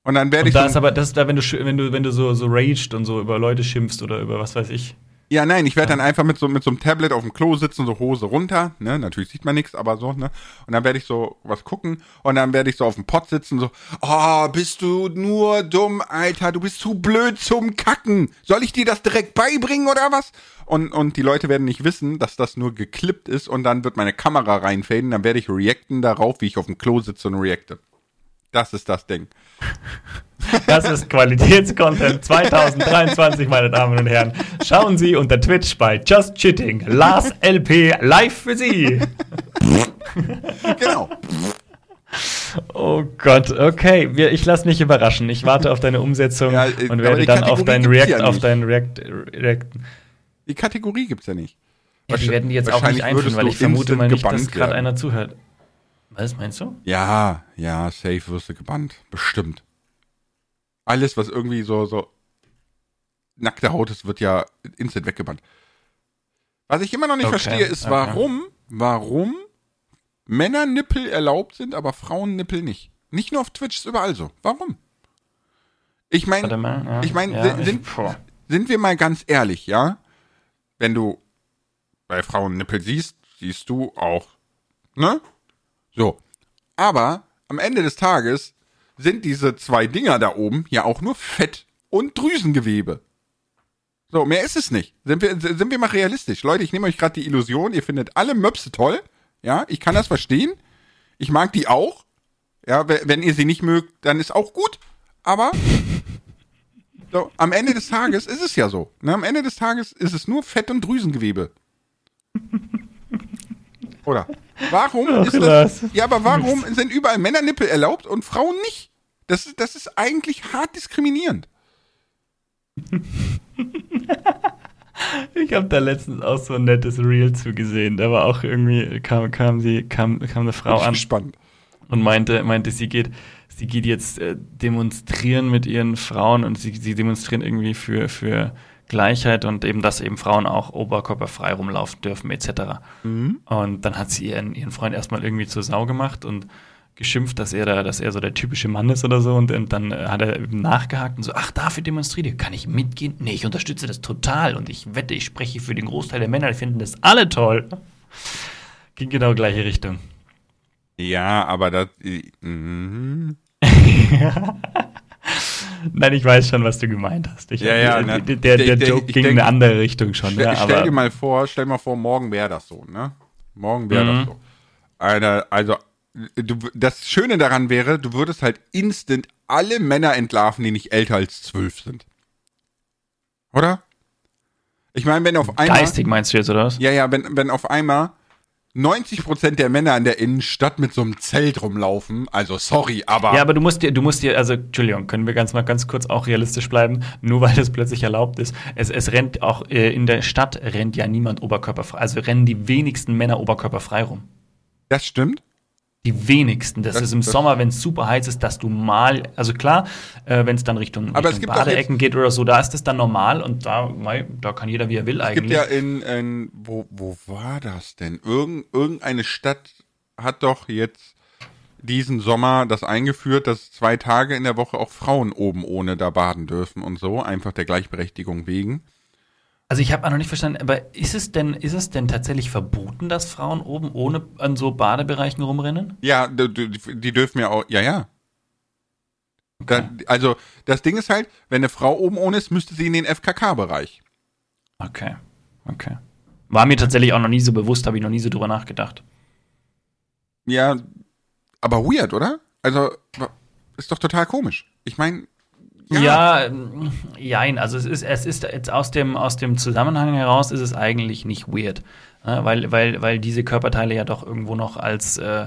S1: Und dann werde ich
S2: da ist aber, das ist da, wenn du, wenn du, wenn du so, so raged und so über Leute schimpfst oder über was weiß ich.
S1: Ja, nein, ich werde dann einfach mit so, mit so einem Tablet auf dem Klo sitzen, so Hose runter, ne, natürlich sieht man nichts, aber so, ne, und dann werde ich so was gucken und dann werde ich so auf dem Pott sitzen, so, oh, bist du nur dumm, Alter, du bist zu blöd zum Kacken, soll ich dir das direkt beibringen oder was? Und, und die Leute werden nicht wissen, dass das nur geklippt ist und dann wird meine Kamera reinfaden, dann werde ich reacten darauf, wie ich auf dem Klo sitze und reacte. Das ist das Ding.
S2: Das ist Qualitätscontent 2023, meine Damen und Herren. Schauen Sie unter Twitch bei Just Chitting. Lars LP live für Sie.
S1: Genau.
S2: Oh Gott, okay. Ich lasse mich überraschen. Ich warte auf deine Umsetzung
S1: Ja, äh,
S2: und werde dann auf deinen React,
S1: ja
S2: auf deinen React, React.
S1: Die Kategorie gibt's ja nicht.
S2: Ja, die werden die jetzt auch nicht einführen, weil ich vermute mal nicht, dass gerade einer zuhört. Was meinst du?
S1: Ja, ja, safe wirst du gebannt. Bestimmt. Alles, was irgendwie so, so nackte Haut ist, wird ja instant weggebannt. Was ich immer noch nicht
S2: Okay,
S1: verstehe, ist,
S2: okay.
S1: warum, warum Männernippel erlaubt sind, aber Frauennippel nicht. Nicht nur auf Twitch, ist überall so. Warum? Ich meine.
S2: Ja,
S1: ich meine,
S2: ja,
S1: sind, sind, sind wir mal ganz ehrlich, ja? Wenn du bei Frauen Nippel siehst, siehst du auch, ne? So. Aber am Ende des Tages sind diese zwei Dinger da oben ja auch nur Fett und Drüsengewebe. So, mehr ist es nicht. Sind wir, sind wir mal realistisch. Leute, ich nehme euch gerade die Illusion, ihr findet alle Möpse toll. Ja, ich kann das verstehen. Ich mag die auch. Ja, we- wenn ihr sie nicht mögt, dann ist auch gut. Aber so, am Ende des Tages ist es ja so. Ne? Am Ende des Tages ist es nur Fett und Drüsengewebe. Oder? Warum
S2: Ach,
S1: ist das? Ja, aber warum sind überall Männernippel erlaubt und Frauen nicht? Das, das ist eigentlich hart diskriminierend.
S2: Ich habe da letztens auch so ein nettes Reel zugesehen. Da war auch irgendwie, kam, kam, sie, kam, kam eine Frau an
S1: gespannt.
S2: und meinte, meinte, sie geht, sie geht jetzt äh, demonstrieren mit ihren Frauen und sie, sie demonstrieren irgendwie für, für Gleichheit und eben, dass eben Frauen auch oberkörperfrei rumlaufen dürfen, etc. Und dann hat sie ihren, ihren Freund erstmal irgendwie zur Sau gemacht und geschimpft, dass er da, dass er so der typische Mann ist oder so. Und, und dann hat er eben nachgehakt und so, ach, dafür demonstriert ihr. Kann ich mitgehen? Nee, ich unterstütze das total. Und ich wette, ich spreche für den Großteil der Männer, die finden das alle toll. Ging genau gleiche Richtung.
S1: Ja, aber das. äh, mhm.
S2: Nein, ich weiß schon, was du gemeint hast. Ich,
S1: Ja, ja,
S2: der,
S1: ne.
S2: der, der, der
S1: Ich
S2: Joke
S1: ich
S2: ging in eine andere Richtung schon.
S1: Stell,
S2: ja,
S1: stell
S2: aber
S1: dir mal vor, stell mal vor, morgen wäre das so, ne? Morgen wäre
S2: Mhm.
S1: das so. Alter, also, du, das Schöne daran wäre, du würdest halt instant alle Männer entlarven, die nicht älter als zwölf sind. Oder? Ich meine, wenn auf einmal.
S2: geistig meinst du jetzt, oder was?
S1: Ja, ja, wenn, wenn auf einmal 90% der Männer in der Innenstadt mit so einem Zelt rumlaufen, also sorry, aber.
S2: Ja, aber du musst dir, du musst dir, also, Entschuldigung, können wir ganz mal ganz kurz auch realistisch bleiben, nur weil das plötzlich erlaubt ist. Es, es rennt auch, äh, in der Stadt rennt ja niemand oberkörperfrei, also rennen die wenigsten Männer oberkörperfrei rum.
S1: das stimmt.
S2: Die wenigsten. Das,
S1: Das-
S2: ist im
S1: das-
S2: Sommer, wenn es super heiß ist, dass du mal, also klar, äh, wenn es dann Richtung,
S1: Aber es
S2: Richtung
S1: gibt
S2: Badeecken geht oder so, da ist es dann normal und da, mei, da kann jeder, wie er will
S1: Es gibt
S2: eigentlich.
S1: ja in, in wo, wo war das denn? Irgend, irgendeine Stadt hat doch jetzt diesen Sommer das eingeführt, dass zwei Tage in der Woche auch Frauen oben ohne da baden dürfen und so, einfach der Gleichberechtigung wegen.
S2: Also ich habe auch noch nicht verstanden, aber ist es denn, ist es denn tatsächlich verboten, dass Frauen oben ohne an so Badebereichen rumrennen?
S1: Ja, die, die, dürfen ja auch, ja, ja. Da, also das Ding ist halt, wenn eine Frau oben ohne ist, müsste sie in den FKK-Bereich.
S2: Okay, okay. War mir tatsächlich auch noch nie so bewusst, habe ich noch nie so drüber nachgedacht.
S1: Ja, aber weird, oder? Also ist doch total komisch. Ich meine,
S2: Ja,
S1: ja,
S2: ähm, jein, also es ist, es ist jetzt aus dem, aus dem Zusammenhang heraus ist es eigentlich nicht weird. Ja, weil, weil, weil diese Körperteile ja doch irgendwo noch als, äh,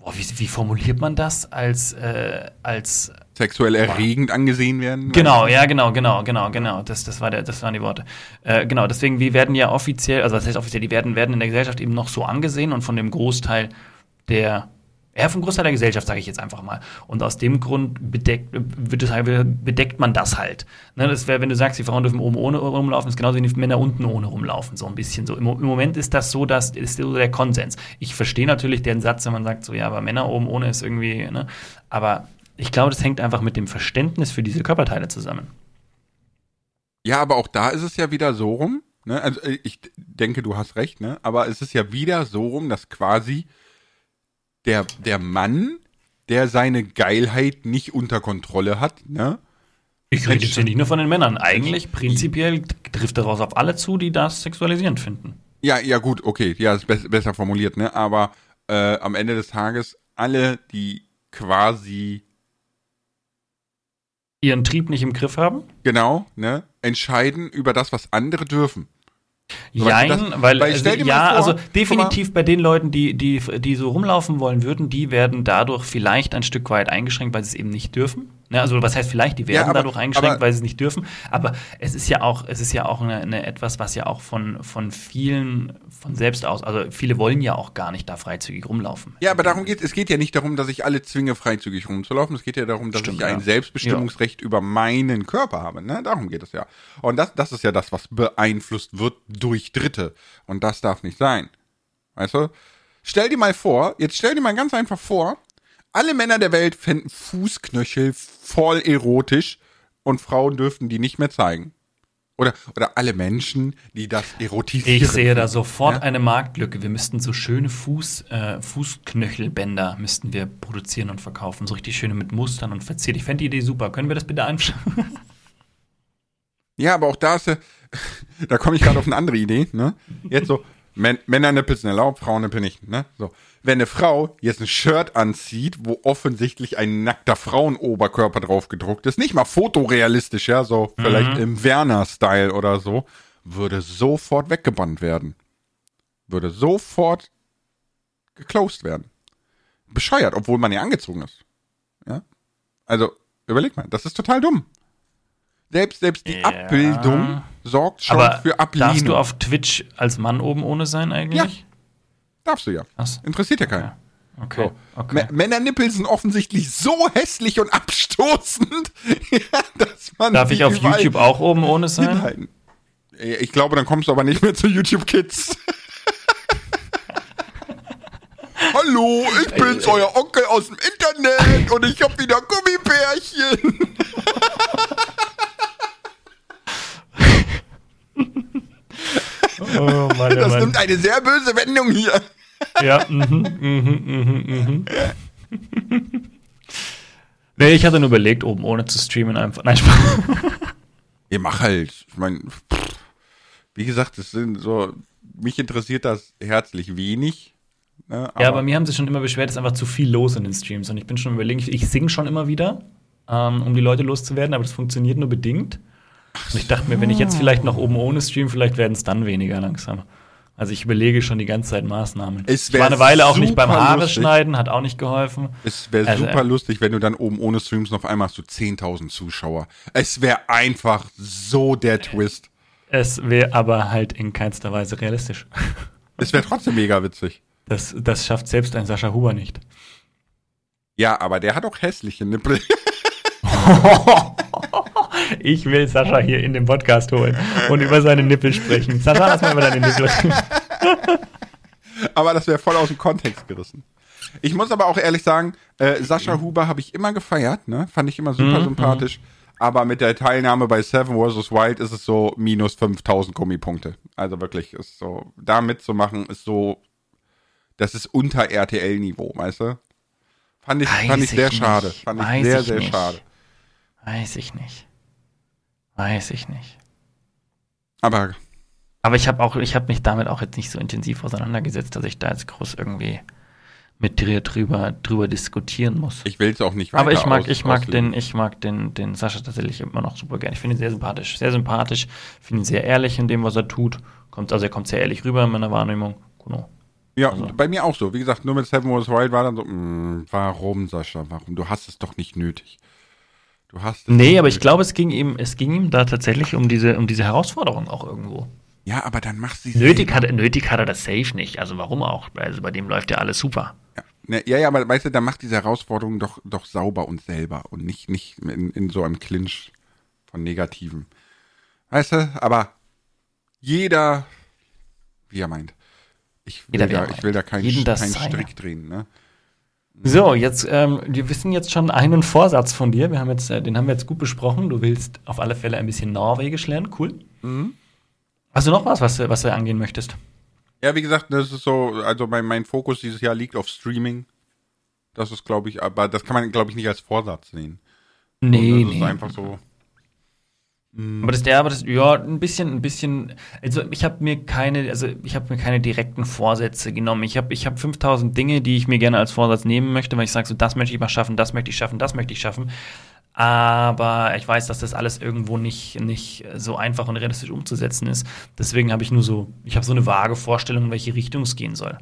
S2: oh, wie, wie formuliert man das als, äh, als
S1: Sexuell erregend angesehen werden.
S2: Genau, ja, genau, genau, genau, genau. Das, das, war der, das waren die Worte. Äh, genau, deswegen, wir werden ja offiziell, also das heißt offiziell, die werden, werden in der Gesellschaft eben noch so angesehen und von dem Großteil der, ja, vom Großteil der Gesellschaft, sage ich jetzt einfach mal. Und aus dem Grund bedeckt, halt, bedeckt man das halt. Ne, das wäre, wenn du sagst, die Frauen dürfen oben ohne rumlaufen, ist genauso wie die Männer unten ohne rumlaufen, so ein bisschen so. Im, Im, Moment ist das so, das ist so der Konsens. Ich verstehe natürlich den Satz, wenn man sagt, so, ja, aber Männer oben ohne ist irgendwie, ne, aber ich glaube, das hängt einfach mit dem Verständnis für diese Körperteile zusammen.
S1: Ja, aber auch da ist es ja wieder so rum. Ne? Also ich denke, du hast recht, ne? Aber es ist ja wieder so rum, dass quasi der, der Mann, der seine Geilheit nicht unter Kontrolle hat, ne?
S2: Ich rede jetzt hier nicht nur von den Männern. Eigentlich, prinzipiell trifft daraus auf alle zu, die das sexualisierend finden.
S1: Ja, ja, gut, okay, ja, ist be besser formuliert, ne? Aber äh, am Ende des Tages, alle, die quasi
S2: ihren Trieb nicht im Griff haben?
S1: Genau, ne? Entscheiden über das, was andere dürfen.
S2: Jein, das, weil, weil also, ja, vor, also definitiv bei den Leuten, die, die, die so rumlaufen wollen würden, die werden dadurch vielleicht ein Stück weit eingeschränkt, weil sie es eben nicht dürfen. Ja, also was heißt vielleicht, die werden ja, aber, dadurch eingeschränkt, aber, weil sie es nicht dürfen. Aber es ist ja auch, es ist ja auch eine, eine, etwas, was ja auch von, von vielen von selbst aus, also viele wollen ja auch gar nicht da freizügig rumlaufen.
S1: Ja, aber darum geht es geht ja nicht darum, dass ich alle zwinge, freizügig rumzulaufen. Es geht ja darum, dass Stimmt, ich ein ja. Selbstbestimmungsrecht ja. über meinen Körper habe. Ne? Darum geht es ja. Und das, das ist ja das, was beeinflusst wird durch Dritte. Und das darf nicht sein. Weißt du? Stell dir mal vor, jetzt stell dir mal ganz einfach vor, alle Männer der Welt fänden Fußknöchel voll erotisch und Frauen dürften die nicht mehr zeigen. Oder, oder alle Menschen, die das erotisieren.
S2: Ich sehe da sofort ja? eine Marktlücke. Wir müssten so schöne Fuß, äh, Fußknöchelbänder müssten wir produzieren und verkaufen. So richtig schöne mit Mustern und verziert. Ich fände die Idee super. Können wir das bitte anschauen?
S1: Ja, aber auch da ist ja, da komme ich gerade auf eine andere Idee, ne? Jetzt so, Männernippel sind erlaubt, Frauennippel nicht, ne? So wenn eine Frau jetzt ein Shirt anzieht, wo offensichtlich ein nackter Frauenoberkörper drauf gedruckt ist, nicht mal fotorealistisch, ja, so mhm. vielleicht im Werner-Style oder so, würde sofort weggebannt werden. Würde sofort geclosed werden. Bescheuert, obwohl man ja angezogen ist. Ja? Also, überleg mal, das ist total dumm. Selbst, selbst die ja. Abbildung sorgt schon
S2: Aber
S1: für Ablehnung.
S2: Darfst du auf Twitch als Mann oben ohne sein eigentlich? Ja.
S1: Darfst du ja. Was? Interessiert ja keinen.
S2: Okay. So. okay.
S1: Männernippel sind offensichtlich so hässlich und abstoßend,
S2: dass man. Darf ich auf YouTube auch oben ohne sein? Hinhalten.
S1: Ich glaube, dann kommst du aber nicht mehr zu YouTube Kids. Hallo, ich bin's, euer Onkel aus dem Internet und ich hab wieder Gummibärchen. oh Mann, das Mann. nimmt eine sehr böse Wendung hier.
S2: Ja, mhm, mhm, mhm, mhm. Nee, ich hatte nur überlegt, oben ohne zu streamen einfach. Nein, Spaß.
S1: Ihr mach halt. Ich meine, wie gesagt, das sind so, mich interessiert das herzlich wenig.
S2: Ne, aber ja, bei mir haben sie schon immer beschwert, es ist einfach zu viel los in den Streams. Und ich bin schon überlegen, ich, ich singe schon immer wieder, ähm, um die Leute loszuwerden, aber das funktioniert nur bedingt. Und ich dachte mir, wenn ich jetzt vielleicht noch oben ohne stream, vielleicht werden es dann weniger langsam. Also ich überlege schon die ganze Zeit Maßnahmen.
S1: Es
S2: ich war eine Weile auch nicht beim Haare lustig. schneiden, hat auch nicht geholfen.
S1: Es wäre also, super äh, lustig, wenn du dann oben ohne Streams noch einmal hast du 10.000 Zuschauer. Es wäre einfach so der Twist.
S2: Es wäre aber halt in keinster Weise realistisch.
S1: Es wäre trotzdem mega witzig.
S2: Das, das schafft selbst ein Sascha Huber nicht.
S1: Ja, aber der hat auch hässliche Nippel.
S2: Ich will Sascha hier in den Podcast holen und über seine Nippel sprechen. Sascha, lass mal über deine Nippel reden.
S1: aber das wäre voll aus dem Kontext gerissen. Ich muss aber auch ehrlich sagen, äh, Sascha Huber habe ich immer gefeiert, ne? Fand ich immer super mhm, sympathisch. Aber mit der Teilnahme bei Seven vs. Wild ist es so minus 5000 Gummipunkte. Also wirklich, ist so, da mitzumachen ist so, das ist unter RTL-Niveau, weißt du? Fand ich, fand ich sehr nicht. schade. Fand Weiß ich sehr, ich sehr nicht. schade.
S2: Weiß ich nicht. Weiß ich nicht.
S1: Aber.
S2: Aber ich habe auch, ich habe mich damit auch jetzt nicht so intensiv auseinandergesetzt, dass ich da jetzt groß irgendwie mit dir drüber, drüber diskutieren muss.
S1: Ich will es auch nicht weiter
S2: Aber ich mag, aus, ich mag auslegen. den, ich mag den, den Sascha tatsächlich immer noch super gern. Ich finde ihn sehr sympathisch, sehr sympathisch. Finde ihn sehr ehrlich in dem, was er tut. Kommt, also er kommt sehr ehrlich rüber in meiner Wahrnehmung. Genau.
S1: Ja,
S2: Also.
S1: bei mir auch so. Wie gesagt, nur mit Seven Wars Wild war dann so, mh, warum, Sascha, warum? Du hast es doch nicht nötig. Du hast
S2: Nee, aber ich glaube, es ging ihm, es ging ihm da tatsächlich um diese, um diese Herausforderung auch irgendwo.
S1: Ja, aber dann mach sie
S2: Nötig hat, er- nötig hat er das safe nicht. Also warum auch? Also bei dem läuft ja alles super.
S1: Ja, Ne, ja, ja, aber weißt du, dann macht diese Herausforderung doch, doch sauber und selber und nicht, nicht in, in so einem Clinch von Negativen. Weißt du, aber jeder, wie er meint. Ich will,
S2: Jeder,
S1: da, ich will da keinen, keinen. Strick drehen, ne?
S2: So, jetzt, ähm, wir wissen jetzt schon einen Vorsatz von dir. Wir haben jetzt, äh, den haben wir jetzt gut besprochen. Du willst auf alle Fälle ein bisschen Norwegisch lernen. Cool. Hast du noch was, was, du- was du angehen möchtest?
S1: Ja, wie gesagt, das ist so, also mein, mein Fokus dieses Jahr liegt auf Streaming. Das ist, glaube ich, aber das kann man, glaube ich, nicht als Vorsatz sehen.
S2: Nee,
S1: das ist einfach so.
S2: Aber das, ja, aber das, ja, ein bisschen, ein bisschen. Also ich habe mir keine, also ich habe mir keine direkten Vorsätze genommen. Ich habe, ich habe 5000 Dinge, die ich mir gerne als Vorsatz nehmen möchte, weil ich sage, so das möchte ich mal schaffen, das möchte ich schaffen, das möchte ich schaffen. Aber ich weiß, dass das alles irgendwo nicht, nicht so einfach und realistisch umzusetzen ist. Deswegen habe ich nur so, ich habe so eine vage Vorstellung, in welche Richtung es gehen soll.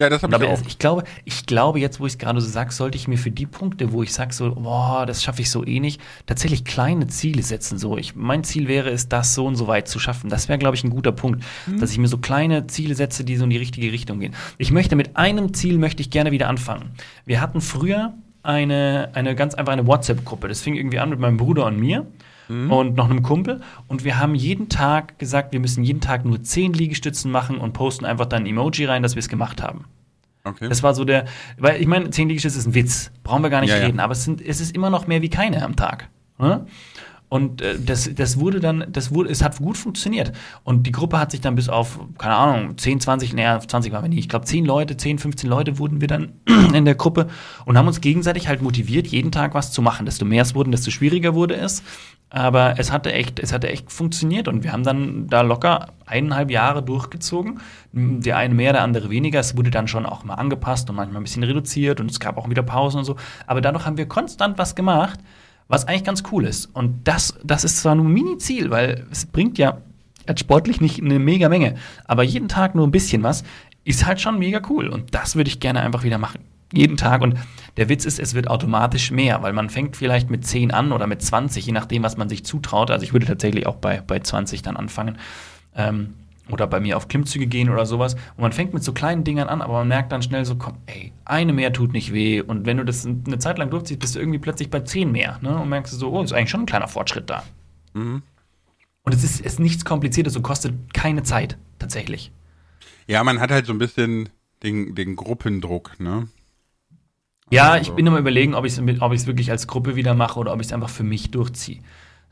S1: Ja, das habe ich auch.
S2: ich glaube, ich glaube, jetzt, wo ich es gerade so sage, sollte ich mir für die Punkte, wo ich sage, so, boah, das schaffe ich so eh nicht, tatsächlich kleine Ziele setzen. So, ich, mein Ziel wäre es, das so und so weit zu schaffen. Das wäre, glaube ich, ein guter Punkt, dass ich mir so kleine Ziele setze, die so in die richtige Richtung gehen. Ich möchte mit einem Ziel möchte ich gerne wieder anfangen. Wir hatten früher eine, eine ganz einfach eine WhatsApp-Gruppe. Das fing irgendwie an mit meinem Bruder und mir. Und noch einem Kumpel. Und wir haben jeden Tag gesagt, wir müssen jeden Tag nur 10 Liegestützen machen und posten einfach dann ein Emoji rein, dass wir es gemacht haben.
S1: Okay.
S2: Das war so der, weil ich meine, 10 Liegestütze ist ein Witz, brauchen wir gar nicht
S1: Ja, ja.
S2: reden, aber es, sind, es ist immer noch mehr wie keine am Tag. Ne? Und äh, das, das wurde dann, das wurde, es hat gut funktioniert. Und die Gruppe hat sich dann bis auf, keine Ahnung, 10, 20, naja, 20 waren wir nicht, ich glaube 10 Leute, 10, 15 Leute wurden wir dann in der Gruppe und haben uns gegenseitig halt motiviert, jeden Tag was zu machen. Desto mehr es wurden, desto schwieriger wurde es. Aber es hatte echt, es hatte echt funktioniert und wir haben dann da locker eineinhalb Jahre durchgezogen. Der eine mehr, der andere weniger. Es wurde dann schon auch mal angepasst und manchmal ein bisschen reduziert und es gab auch wieder Pausen und so. Aber dadurch haben wir konstant was gemacht, was eigentlich ganz cool ist. Und das, das ist zwar nur ein Mini-Ziel, weil es bringt ja sportlich nicht eine mega Menge, aber jeden Tag nur ein bisschen was ist halt schon mega cool. Und das würde ich gerne einfach wieder machen. Jeden Tag. Und der Witz ist, es wird automatisch mehr, weil man fängt vielleicht mit 10 an oder mit 20, je nachdem, was man sich zutraut. Also ich würde tatsächlich auch bei, bei 20 dann anfangen. Ähm, oder bei mir auf Klimmzüge gehen oder sowas. Und man fängt mit so kleinen Dingern an, aber man merkt dann schnell so, komm, ey, eine mehr tut nicht weh. Und wenn du das eine Zeit lang durchziehst, bist du irgendwie plötzlich bei 10 mehr. Ne? Und merkst du so, oh, ist eigentlich schon ein kleiner Fortschritt da.
S1: Mhm.
S2: Und es ist, ist nichts Kompliziertes und kostet keine Zeit, tatsächlich.
S1: Ja, man hat halt so ein bisschen den, den Gruppendruck, ne?
S2: Ja,
S1: Also-
S2: ich bin immer überlegen, ob ich es ob ich's wirklich als Gruppe wieder mache oder ob ich es einfach für mich durchziehe.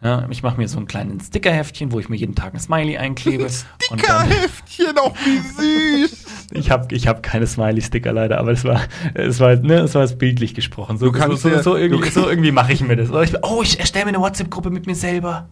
S2: Ja, ich mache mir so ein kleines Stickerheftchen, wo ich mir jeden Tag ein Smiley einklebe.
S1: Stickerheftchen, auch wie süß.
S2: ich habe ich hab keine Smiley-Sticker leider, aber es war, es war, ne, es war jetzt bildlich gesprochen. So, so, so, so irgendwie, so irgendwie mache ich mir das. Ich, oh, ich erstelle mir eine WhatsApp-Gruppe mit mir selber.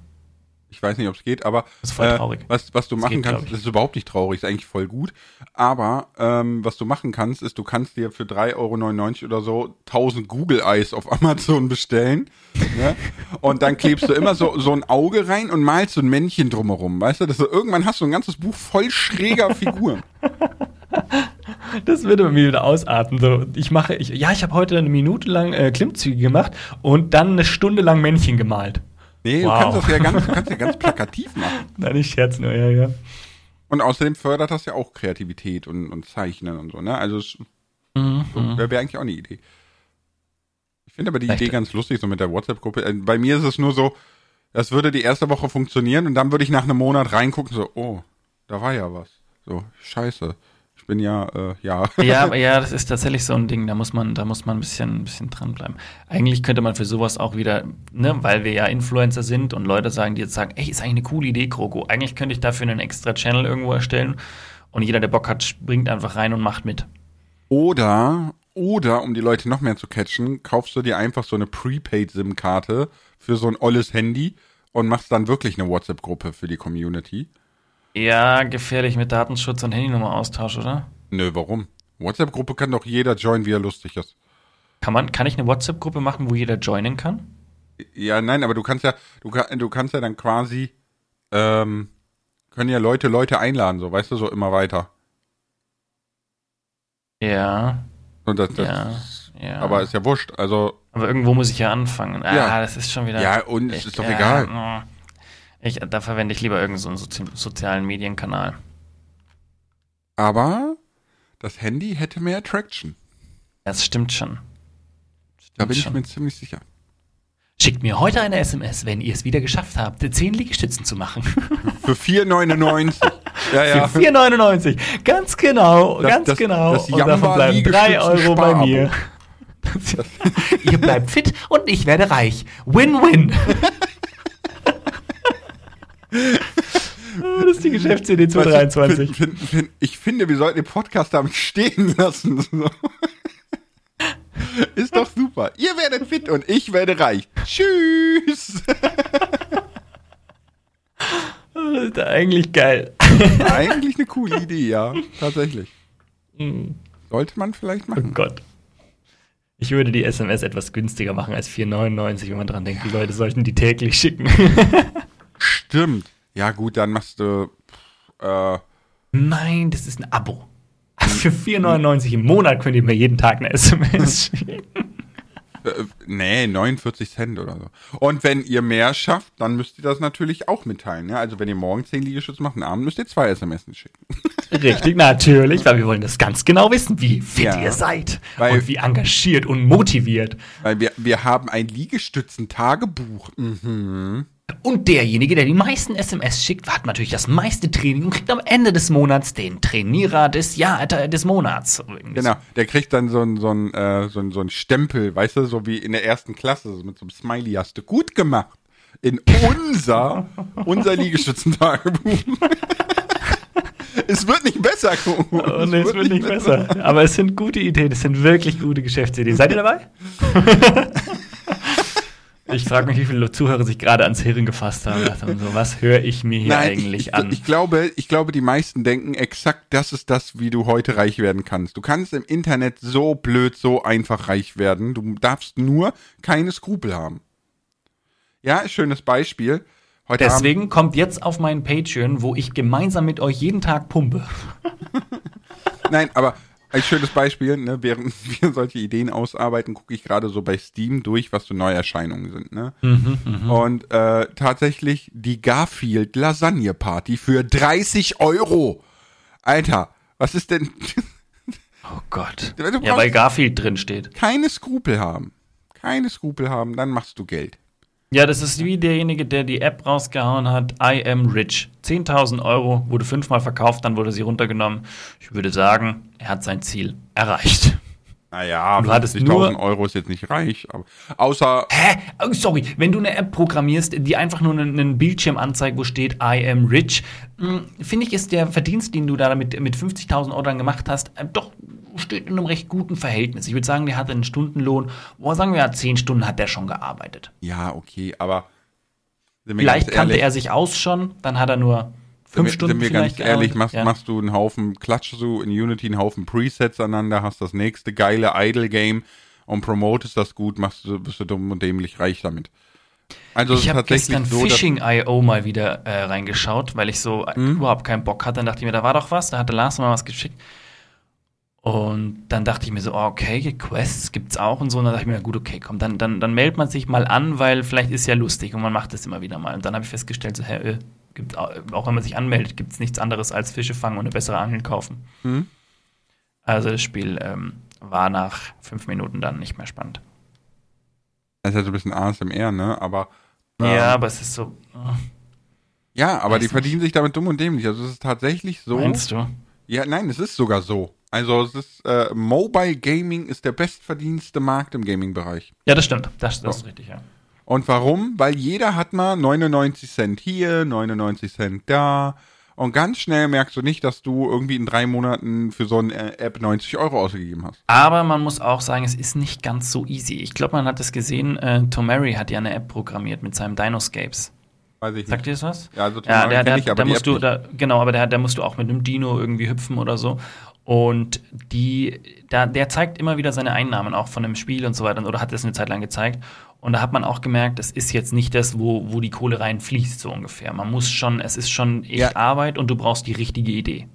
S1: Ich weiß nicht, ob es geht, aber
S2: Das ist voll
S1: äh,
S2: traurig.
S1: was, was du
S2: Das
S1: machen
S2: geht,
S1: kannst, das ist überhaupt nicht traurig, ist eigentlich voll gut. Aber ähm, was du machen kannst, ist, du kannst dir für 3,99 Euro oder so 1000 Google Eyes auf Amazon bestellen. ne? Und dann klebst du immer so, so ein Auge rein und malst so ein Männchen drumherum. Weißt du, dass du irgendwann hast du ein ganzes Buch voll schräger Figuren.
S2: Das würde bei mir wieder ausarten. So, ich mache, ich, ja, ich habe heute eine Minute lang äh, Klimmzüge gemacht und dann eine Stunde lang Männchen gemalt.
S1: Nee,
S2: Wow.
S1: du kannst das ja ganz, kannst ja ganz plakativ machen.
S2: Nein, ich scherz nur, ja, ja.
S1: Und außerdem fördert das ja auch Kreativität und, und Zeichnen und so, ne? Also
S2: Mhm.
S1: so, wäre wär eigentlich auch eine Idee. Ich finde aber die
S2: Echt?
S1: Idee ganz lustig, so mit der WhatsApp-Gruppe. Äh, Bei mir ist es nur so, das würde die erste Woche funktionieren und dann würde ich nach einem Monat reingucken, so, oh, da war ja was. So, scheiße. Ich bin ja, äh, ja.
S2: Ja, ja, das ist tatsächlich so ein Ding, da muss man, da muss man ein bisschen, ein bisschen dranbleiben. Eigentlich könnte man für sowas auch wieder, ne, weil wir ja Influencer sind und Leute sagen, die jetzt sagen, ey, ist eigentlich eine coole Idee, Kroko. Eigentlich könnte ich dafür einen extra Channel irgendwo erstellen und jeder, der Bock hat, springt einfach rein und macht mit.
S1: Oder, oder, um die Leute noch mehr zu catchen, kaufst du dir einfach so eine Prepaid-SIM-Karte für so ein olles Handy und machst dann wirklich eine WhatsApp-Gruppe für die Community.
S2: Ja, gefährlich mit Datenschutz und Handynummer-Austausch, oder?
S1: Nö, warum? WhatsApp-Gruppe kann doch jeder joinen, wie er lustig ist.
S2: Kann man, kann ich eine WhatsApp-Gruppe machen, wo jeder joinen kann?
S1: Ja, nein, aber du kannst ja, du, du kannst ja dann quasi, ähm, können ja Leute Leute einladen, so, weißt du, so immer weiter.
S2: Ja,
S1: Und das, das,
S2: ja, ja.
S1: Aber ist ja wurscht. Also,
S2: Aber irgendwo muss ich ja anfangen. Ah,
S1: Ja.
S2: das ist schon wieder.
S1: ja, und es ist doch egal.
S2: Ich, da verwende ich lieber irgendeinen so einen sozialen Medienkanal.
S1: Aber das Handy hätte mehr Attraction.
S2: Das stimmt schon.
S1: Da
S2: Stimmt
S1: bin ich
S2: schon.
S1: mir ziemlich sicher.
S2: Schickt mir heute eine SMS, wenn ihr es wieder geschafft habt, 10 Liegestützen zu machen.
S1: Für 4,99. ja, ja.
S2: Für 4,99. Ganz genau,
S1: Das-
S2: ganz
S1: das-
S2: genau.
S1: das
S2: und davon bleiben 3 Euro bei mir. ihr bleibt fit und ich werde reich. Win-win. Geschäftsidee
S1: Weißt du,
S2: 2023.
S1: fin- fin- fin- ich finde, wir sollten den Podcast damit stehen lassen. So. Ist doch super. Ihr werdet fit und ich werde reich. Tschüss.
S2: Das ist eigentlich geil.
S1: Eigentlich eine coole Idee, ja. Tatsächlich. Sollte man vielleicht
S2: Oh
S1: machen.
S2: Gott. Ich würde die SMS etwas günstiger machen als 4,99, wenn man dran denkt, die Leute sollten die täglich schicken.
S1: Stimmt. Ja, gut, dann machst du. Äh,
S2: Nein, das ist ein Abo. Für 4,99 im Monat könnt ihr mir jeden Tag eine SMS schicken.
S1: äh, nee, 49 Cent oder so. Und wenn ihr mehr schafft, dann müsst ihr das natürlich auch mitteilen. Ja? Also wenn ihr morgen 10 Liegestütze macht, am Abend müsst ihr zwei SMS schicken.
S2: Richtig, natürlich, weil wir wollen das ganz genau wissen, wie fit
S1: Ja.
S2: ihr seid
S1: Weil-
S2: und wie engagiert und motiviert.
S1: Weil wir, wir haben ein Liegestützen-Tagebuch. Mhm.
S2: Und derjenige, der die meisten SMS schickt, hat natürlich das meiste Training und kriegt am Ende des Monats den Trainierer des Jahr äh, des Monats.
S1: Genau, der kriegt dann so ein, so äh, so ein, so ein Stempel, weißt du, so wie in der ersten Klasse, so mit so einem Smiley hast du gut gemacht. In unser, unser Liegestützentagebuch. es wird nicht besser, Kuno.
S2: Oh, nee, es wird nicht besser. Aber es sind gute Ideen, es sind wirklich gute Geschäftsideen. Seid ihr dabei? ich frage mich, wie viele Zuhörer sich gerade ans Hirn gefasst haben. Mir so, was höre ich mir hier
S1: Nein,
S2: eigentlich
S1: ich,
S2: an?
S1: Ich, glaube, ich glaube, die meisten denken exakt, das ist das, wie du heute reich werden kannst. Du kannst im Internet so blöd, so einfach reich werden. Du darfst nur keine Skrupel haben. Ja, schönes Beispiel. Heute Abend,
S2: Deswegen kommt jetzt auf meinen Patreon, wo ich gemeinsam mit euch jeden Tag pumpe.
S1: Nein, aber ein schönes Beispiel, ne, während wir solche Ideen ausarbeiten, gucke ich gerade so bei Steam durch, was so Neuerscheinungen sind. Ne? Und äh, tatsächlich die Garfield Lasagne Party für 30 Euro. Alter, was ist denn
S2: Oh Gott. Ja, weil Garfield drin steht.
S1: keine Skrupel haben? Keine Skrupel haben, dann machst du Geld.
S2: Ja, das ist wie derjenige, der die App rausgehauen hat, I am rich. 10.000 Euro, wurde fünfmal verkauft, dann wurde sie runtergenommen. Ich würde sagen, er hat sein Ziel erreicht.
S1: Naja,
S2: Du hattest
S1: 50.000
S2: nur-
S1: Euro ist jetzt nicht reich. Aber außer,
S2: Hä? Oh, sorry, wenn du eine App programmierst, die einfach nur einen, Bildschirm anzeigt, wo steht I am rich, mh, finde ich, ist der Verdienst, den du da mit, mit 50.000 Euro dann gemacht hast, äh, doch steht in einem recht guten Verhältnis. Ich würde sagen, der hatte einen Stundenlohn, boah, sagen wir ja, 10 Stunden hat der schon gearbeitet.
S1: ja, okay, aber sind
S2: Vielleicht kannte er sich aus schon, dann hat er nur
S1: sind
S2: fünf
S1: wir,
S2: Stunden
S1: sind wir
S2: vielleicht
S1: ganz ehrlich, machst,
S2: Ja.
S1: machst du einen Haufen, klatschst du in Unity einen Haufen Presets aneinander, hast das nächste geile Idle-Game und promotest das gut, machst du, bist du dumm und dämlich reich damit. Also
S2: Ich habe gestern
S1: so,
S2: Phishing.io mal wieder äh, reingeschaut, weil ich so
S1: Mhm.
S2: überhaupt keinen Bock hatte. Dann dachte ich mir, da war doch was, da hatte Lars mal was geschickt. Und dann dachte ich mir so, oh, okay, Quests gibt's auch und so. Und dann dachte ich mir, gut, okay, komm, dann, dann, dann meldet man sich mal an, weil vielleicht ist ja lustig und man macht das immer wieder mal. Und dann habe ich festgestellt, so, hä, äh, gibt, au- auch wenn man sich anmeldet, gibt's nichts anderes als Fische fangen und eine bessere Angel kaufen.
S1: Mhm.
S2: Also das Spiel ähm, war nach fünf Minuten dann nicht mehr spannend.
S1: das ist ja so ein bisschen ASMR, ne, aber
S2: Ja,
S1: ähm,
S2: aber es ist so, äh,
S1: ja, aber die
S2: nicht.
S1: verdienen sich damit dumm und dämlich. Also es ist tatsächlich so.
S2: meinst du?
S1: Ja, nein, es ist sogar so. Also es ist äh, Mobile Gaming ist der bestverdienste Markt im Gaming-Bereich.
S2: Ja, das stimmt. Das, das
S1: So.
S2: ist richtig, ja.
S1: Und warum? Weil jeder hat mal 99 Cent hier, 99 Cent da. Und ganz schnell merkst du nicht, dass du irgendwie in drei Monaten für so eine App 90 Euro ausgegeben hast.
S2: Aber man muss auch sagen, es ist nicht ganz so easy. Ich glaube, man hat es gesehen, äh, Tomary hat ja eine App programmiert mit seinem Dinoscapes.
S1: Weiß ich
S2: Sagt
S1: nicht.
S2: ihr das was?
S1: Ja, also
S2: Ja,
S1: Tomorrow
S2: der, der,
S1: ich, aber
S2: da musst du,
S1: nicht.
S2: da, genau, aber der, da musst du auch mit einem Dino irgendwie hüpfen oder so. Und die, da, der zeigt immer wieder seine Einnahmen auch von dem Spiel und so weiter oder hat das eine Zeit lang gezeigt. Und da hat man auch gemerkt, es ist jetzt nicht das, wo, wo die Kohle reinfließt, so ungefähr. Man muss schon, es ist schon echt
S1: Ja.
S2: Arbeit und du brauchst die richtige Idee.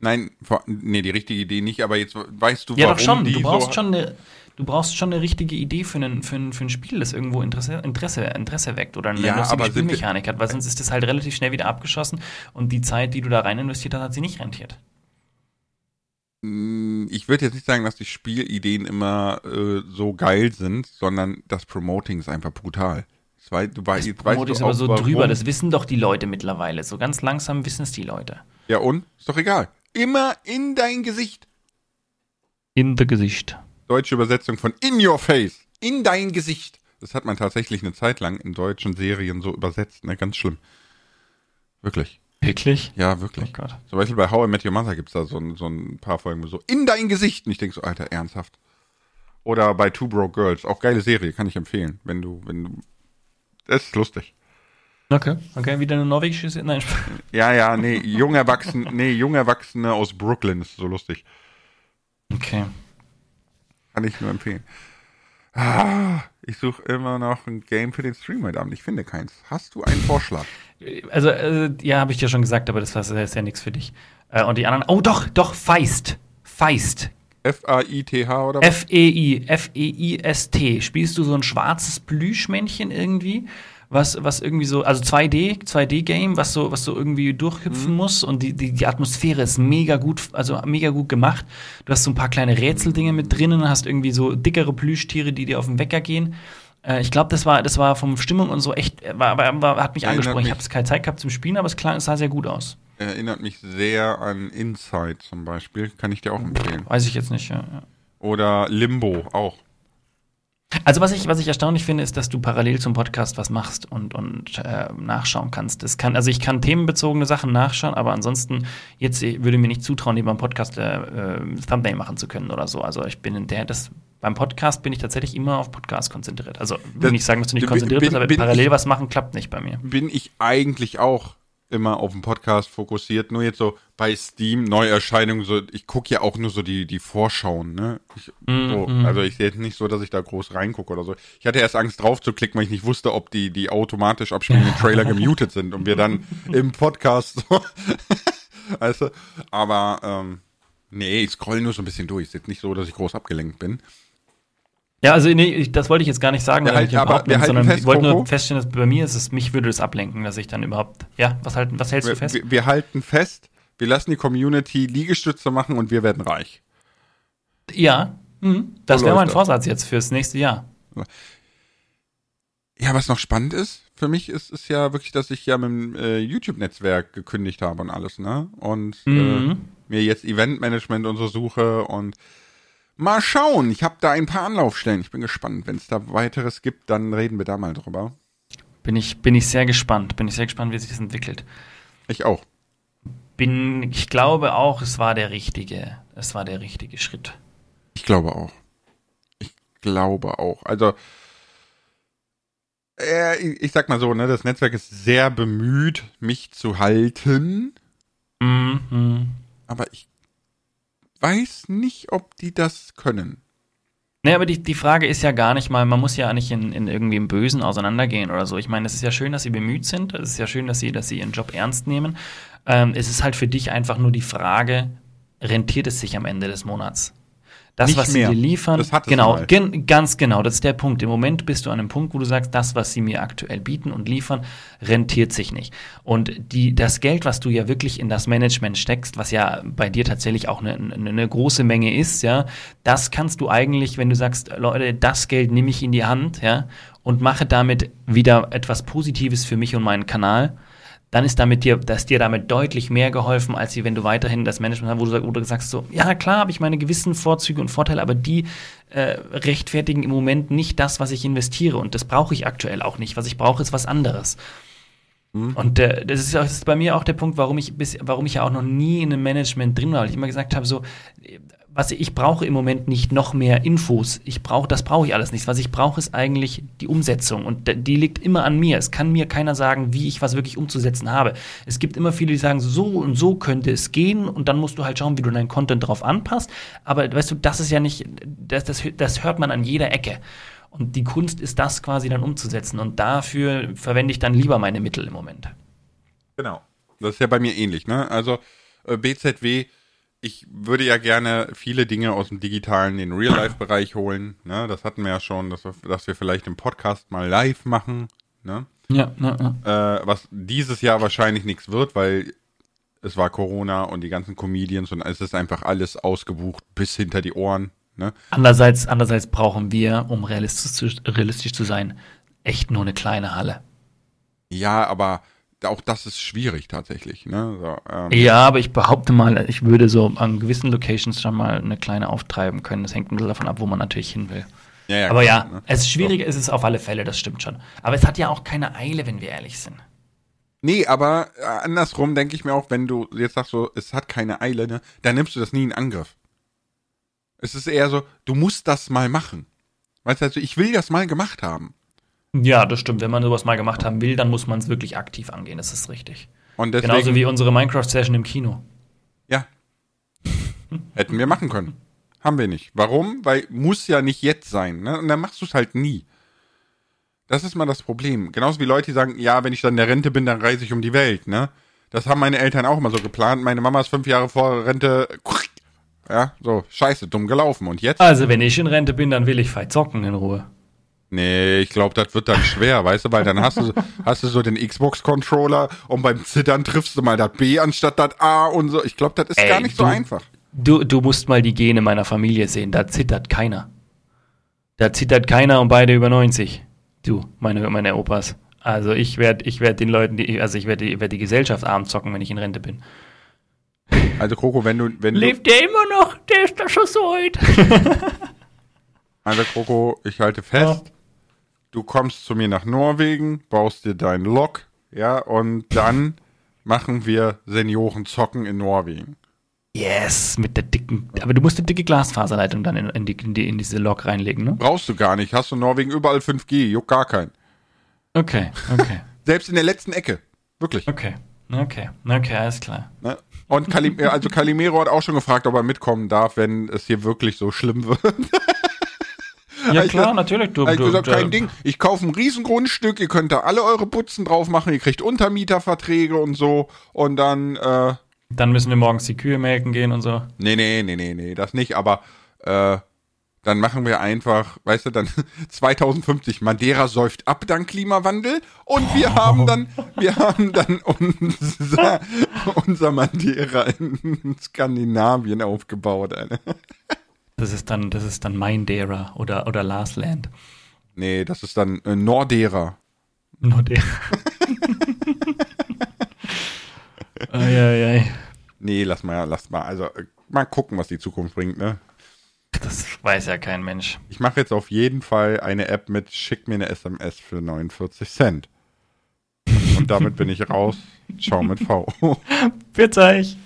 S1: Nein, nee, die richtige Idee nicht, aber jetzt weißt du,
S2: Ja,
S1: warum
S2: doch schon.
S1: die
S2: Du brauchst
S1: so,
S2: schon eine, du brauchst schon eine richtige Idee für, einen, für, ein, für ein Spiel, das irgendwo Interesse, Interesse, Interesse weckt oder eine
S1: Ja,
S2: lustige Spielmechanik hat, weil sonst ist das halt relativ schnell wieder abgeschossen und die Zeit, die du da rein investiert hast, hat sie nicht rentiert.
S1: Mm, Ich würde jetzt nicht sagen, dass die Spielideen immer äh, so geil sind, sondern das Promoting ist einfach brutal. Das wei- du wei-
S2: Das Promoting ist aber so
S1: warum.
S2: drüber, das wissen doch die Leute mittlerweile. So ganz langsam wissen es die Leute.
S1: Ja und? Ist doch egal. Immer in dein Gesicht.
S2: In the Gesicht.
S1: Deutsche Übersetzung von in your face. In dein Gesicht. Das hat man tatsächlich eine Zeit lang in deutschen Serien so übersetzt. Ne? Ganz schlimm. Wirklich.
S2: Wirklich?
S1: Ja,
S2: Oh
S1: wirklich.
S2: Gott.
S1: Zum Beispiel bei How I Met Your Mother gibt's da so, ein- so ein paar Folgen, wo so in dein Gesicht. Und ich denke so, Alter, ernsthaft. Oder bei Two Broke Girls. Auch geile Serie, kann ich empfehlen. Wenn du, wenn du. Das ist lustig.
S2: Okay, okay, wieder eine norwegische Se- Nein.
S1: Ja, ja, nee, jung Erwachsene, nee, jung Erwachsene aus Brooklyn ist so lustig.
S2: Okay.
S1: Kann ich nur empfehlen. Ah, ich suche immer noch ein Game für den Stream heute Abend. Ich finde keins. Hast du einen Vorschlag?
S2: Also, äh, ja, habe ich dir schon gesagt, aber das war- das ist ja nichts für dich. Äh, und die anderen, oh doch, doch, Feist. Feist.
S1: F-A-I-T-H oder was?
S2: F-E-I, F-E-I-S-T. Spielst du so ein schwarzes Plüschmännchen irgendwie? Was, was irgendwie so, also 2D, 2D-Game, was so, was so irgendwie durchhüpfen muss und die, die, die Atmosphäre ist mega gut, also mega gut gemacht. Du hast so ein paar kleine Rätseldinge mit drinnen, hast irgendwie so dickere Plüschtiere, die dir auf den Wecker gehen. Äh, ich glaube, das war, das war vom Stimmung und so echt, äh, war, war, war, hat mich
S1: Erinnert
S2: angesprochen. Ich habe es keine Zeit gehabt zum Spielen, aber es klang, es sah sehr gut aus.
S1: Erinnert mich sehr an Inside zum Beispiel. Kann ich dir auch empfehlen.
S2: Weiß ich jetzt nicht, ja. ja.
S1: Oder Limbo auch.
S2: Also was ich, was ich erstaunlich finde, ist, dass du parallel zum Podcast was machst und, und äh, nachschauen kannst. Das kann, also ich kann themenbezogene Sachen nachschauen, aber ansonsten jetzt äh, würde mir nicht zutrauen, neben einem Podcast äh, äh, Thumbnail machen zu können oder so. Also ich bin in der, das beim Podcast bin ich tatsächlich immer auf Podcast konzentriert. Also will
S1: Das-
S2: nicht sagen, dass du nicht konzentriert
S1: bin-
S2: bist, aber
S1: bin
S2: parallel
S1: ich-
S2: was machen klappt nicht bei mir.
S1: Bin ich eigentlich auch immer auf den Podcast fokussiert. Nur jetzt so bei Steam, Neuerscheinungen, so, ich gucke ja auch nur so die, die Vorschauen, ne? Ich, so,
S2: Mhm.
S1: also ich sehe jetzt nicht so, dass ich da groß reingucke oder so. Ich hatte erst Angst drauf zu klicken, weil ich nicht wusste, ob die, die automatisch abspielenden Trailer gemutet sind und wir dann im Podcast so, weißt du? Aber, ähm, nee, ich scroll nur so ein bisschen durch. Ist jetzt nicht so, dass ich groß abgelenkt bin.
S2: Ja, also nee, das wollte ich jetzt gar nicht sagen, weil
S1: halten-
S2: ich
S1: aber
S2: überhaupt
S1: wir
S2: nicht,
S1: halten
S2: sondern
S1: fest,
S2: ich wollte nur feststellen, dass bei mir ist es, mich würde das ablenken, dass ich dann überhaupt, ja, was halten, was hältst du
S1: Wir,
S2: fest?
S1: wir, wir halten fest, wir lassen die Community Liegestütze machen und wir werden reich.
S2: Ja, mhm. das
S1: So
S2: wäre mein. Vorsatz jetzt fürs nächste Jahr.
S1: Ja, was noch spannend ist, für mich ist es ja wirklich, dass ich ja mit dem äh, YouTube-Netzwerk gekündigt habe und alles, ne? Und äh,
S2: Mhm.
S1: mir jetzt Eventmanagement und so suche und mal schauen. Ich habe da ein paar Anlaufstellen. Ich bin gespannt. Wenn es da weiteres gibt, dann reden wir da mal drüber.
S2: Bin ich, bin ich sehr gespannt. Bin ich sehr gespannt, wie sich das entwickelt.
S1: Ich auch.
S2: Bin, ich glaube auch, es war der richtige, es war der richtige Schritt.
S1: Ich glaube auch. Ich glaube auch. Also, äh, ich, sag mal so, ne, das Netzwerk ist sehr bemüht, mich zu halten,
S2: Mhm.
S1: aber ich weiß nicht, ob die das können.
S2: Nee, aber die, die Frage ist ja gar nicht mal, man muss ja nicht in, in irgendwie im Bösen auseinandergehen oder so. Ich meine, es ist ja schön, dass sie bemüht sind. Es ist ja schön, dass sie, dass sie ihren Job ernst nehmen. Ähm, es ist halt für dich einfach nur die Frage, rentiert es sich am Ende des Monats? Das,
S1: Nicht
S2: was
S1: mehr.
S2: sie dir liefern,
S1: Das hattest
S2: genau,
S1: mal.
S2: gen, ganz genau, das ist der Punkt. Im Moment bist du an einem Punkt, wo du sagst, das, was sie mir aktuell bieten und liefern, rentiert sich nicht. Und die, das Geld, was du ja wirklich in das Management steckst, was ja bei dir tatsächlich auch eine, eine, eine große Menge ist, ja, das kannst du eigentlich, wenn du sagst, Leute, das Geld nehme ich in die Hand, ja, und mache damit wieder etwas Positives für mich und meinen Kanal, dann ist damit dir, dass dir damit deutlich mehr geholfen, als wenn du weiterhin das Management hast, wo du, wo du sagst so, ja klar, habe ich meine gewissen Vorzüge und Vorteile, aber die äh, rechtfertigen im Moment nicht das, was ich investiere und das brauche ich aktuell auch nicht. Was ich brauche, ist was anderes. Und äh, das, ist, das ist bei mir auch der Punkt, warum ich bis, warum ich ja auch noch nie in einem Management drin war, weil ich immer gesagt habe, so, was ich brauche im Moment nicht noch mehr Infos. Ich brauche, das brauche ich alles nicht. Was ich brauche, ist eigentlich die Umsetzung und die liegt immer an mir. Es kann mir keiner sagen, wie ich was wirklich umzusetzen habe. Es gibt immer viele, die sagen, so und so könnte es gehen und dann musst du halt schauen, wie du deinen Content drauf anpasst. Aber weißt du, das ist ja nicht, das, das, das hört man an jeder Ecke. Und die Kunst ist das quasi dann umzusetzen. Und dafür verwende ich dann lieber meine Mittel im Moment.
S1: Genau. Das ist ja bei mir ähnlich, ne? Also äh, BZW ich würde ja gerne viele Dinge aus dem digitalen in den Real-Life-Bereich holen. Ne? Das hatten wir ja schon, dass wir, dass wir vielleicht im Podcast mal live machen. Ne?
S2: Ja, ja,
S1: ja. Äh, was dieses Jahr wahrscheinlich nichts wird, weil es war Corona und die ganzen Comedians und es ist einfach alles ausgebucht bis hinter die Ohren. Ne?
S2: Andererseits, andererseits brauchen wir, um realistisch realistisch zu sein, echt nur eine kleine Halle.
S1: Ja, aber auch das ist schwierig tatsächlich. Ne? So,
S2: ähm. Ja, aber ich behaupte mal, ich würde so an gewissen Locations schon mal eine kleine auftreiben können. Das hängt ein bisschen davon ab, wo man natürlich hin will. Ja, ja, aber klar, ja, ne? es ist schwieriger so. ist es auf alle Fälle, das stimmt schon. Aber es hat ja auch keine Eile, wenn wir ehrlich sind.
S1: Nee, aber äh, andersrum denke ich mir auch, wenn du jetzt sagst so, es hat keine Eile, ne, dann nimmst du das nie in Angriff. Es ist eher so, du musst das mal machen. Weißt du, also ich will das mal gemacht haben.
S2: Ja, das stimmt. Wenn man sowas mal gemacht haben will, dann muss man es wirklich aktiv angehen. Das ist richtig. Und deswegen, Genauso wie unsere Minecraft-Session im Kino.
S1: Ja. Hätten wir machen können. Haben wir nicht. Warum? Weil muss ja nicht jetzt sein. Ne? Und dann machst du es halt nie. Das ist mal das Problem. Genauso wie Leute, die sagen, ja, wenn ich dann in der Rente bin, dann reise ich um die Welt. Ne? Das haben meine Eltern auch immer so geplant. Meine Mama ist fünf Jahre vor Rente. Ja, so, scheiße, dumm gelaufen. Und jetzt?
S2: Also, wenn ich in Rente bin, dann will ich frei zocken in Ruhe.
S1: Nee, ich glaube, das wird dann schwer, weißt du, weil dann hast du, hast du so den Xbox-Controller und beim Zittern triffst du mal das B anstatt das A und so. Ich glaube, das ist Ey, gar nicht du, so einfach.
S2: Du, du musst mal die Gene meiner Familie sehen, da zittert keiner. Da zittert keiner und beide über 90. Du, meine, meine Opas. Also ich werde ich werd den Leuten, die, also ich werde die, werd die Gesellschaft arm zocken, wenn ich in Rente bin.
S1: Also Kroko, wenn du... Wenn
S2: Lebt der immer noch? Der ist doch schon so alt.
S1: also Kroko, ich halte fest, ja du kommst zu mir nach Norwegen, baust dir dein Lok, ja, und dann machen wir Senioren zocken in Norwegen.
S2: Yes, mit der dicken, aber du musst eine dicke Glasfaserleitung dann in, in, die, in, die, in diese Lok reinlegen, ne?
S1: Brauchst du gar nicht, hast du in Norwegen überall 5G, juckt gar keinen.
S2: Okay, okay.
S1: Selbst in der letzten Ecke, wirklich.
S2: Okay, okay, okay, alles klar. Ne?
S1: Und Kalim also Calimero hat auch schon gefragt, ob er mitkommen darf, wenn es hier wirklich so schlimm wird.
S2: Ja klar, natürlich.
S1: Du, ich du, gesagt, kein Ding. Ich kaufe ein Riesengrundstück, ihr könnt da alle eure Putzen drauf machen, ihr kriegt Untermieterverträge und so und dann äh,
S2: Dann müssen wir morgens die Kühe melken gehen und so.
S1: Nee, nee, nee, nee, nee, das nicht, aber äh, dann machen wir einfach, weißt du, dann 2050 Madeira säuft ab dank Klimawandel und wir haben dann, wir haben dann unser, unser Madeira in Skandinavien aufgebaut. Alter.
S2: Das ist dann, das ist dann Mindera oder, oder Last Land.
S1: Nee, das ist dann äh, Nordera.
S2: Nordera. Eieiei.
S1: Nee, lass mal, lass mal. Also äh, mal gucken, was die Zukunft bringt, ne?
S2: Das weiß ja kein Mensch.
S1: Ich mache jetzt auf jeden Fall eine App mit Schick mir eine SMS für 49 Cent. Und damit bin ich raus. Ciao mit V.
S2: Bitte euch.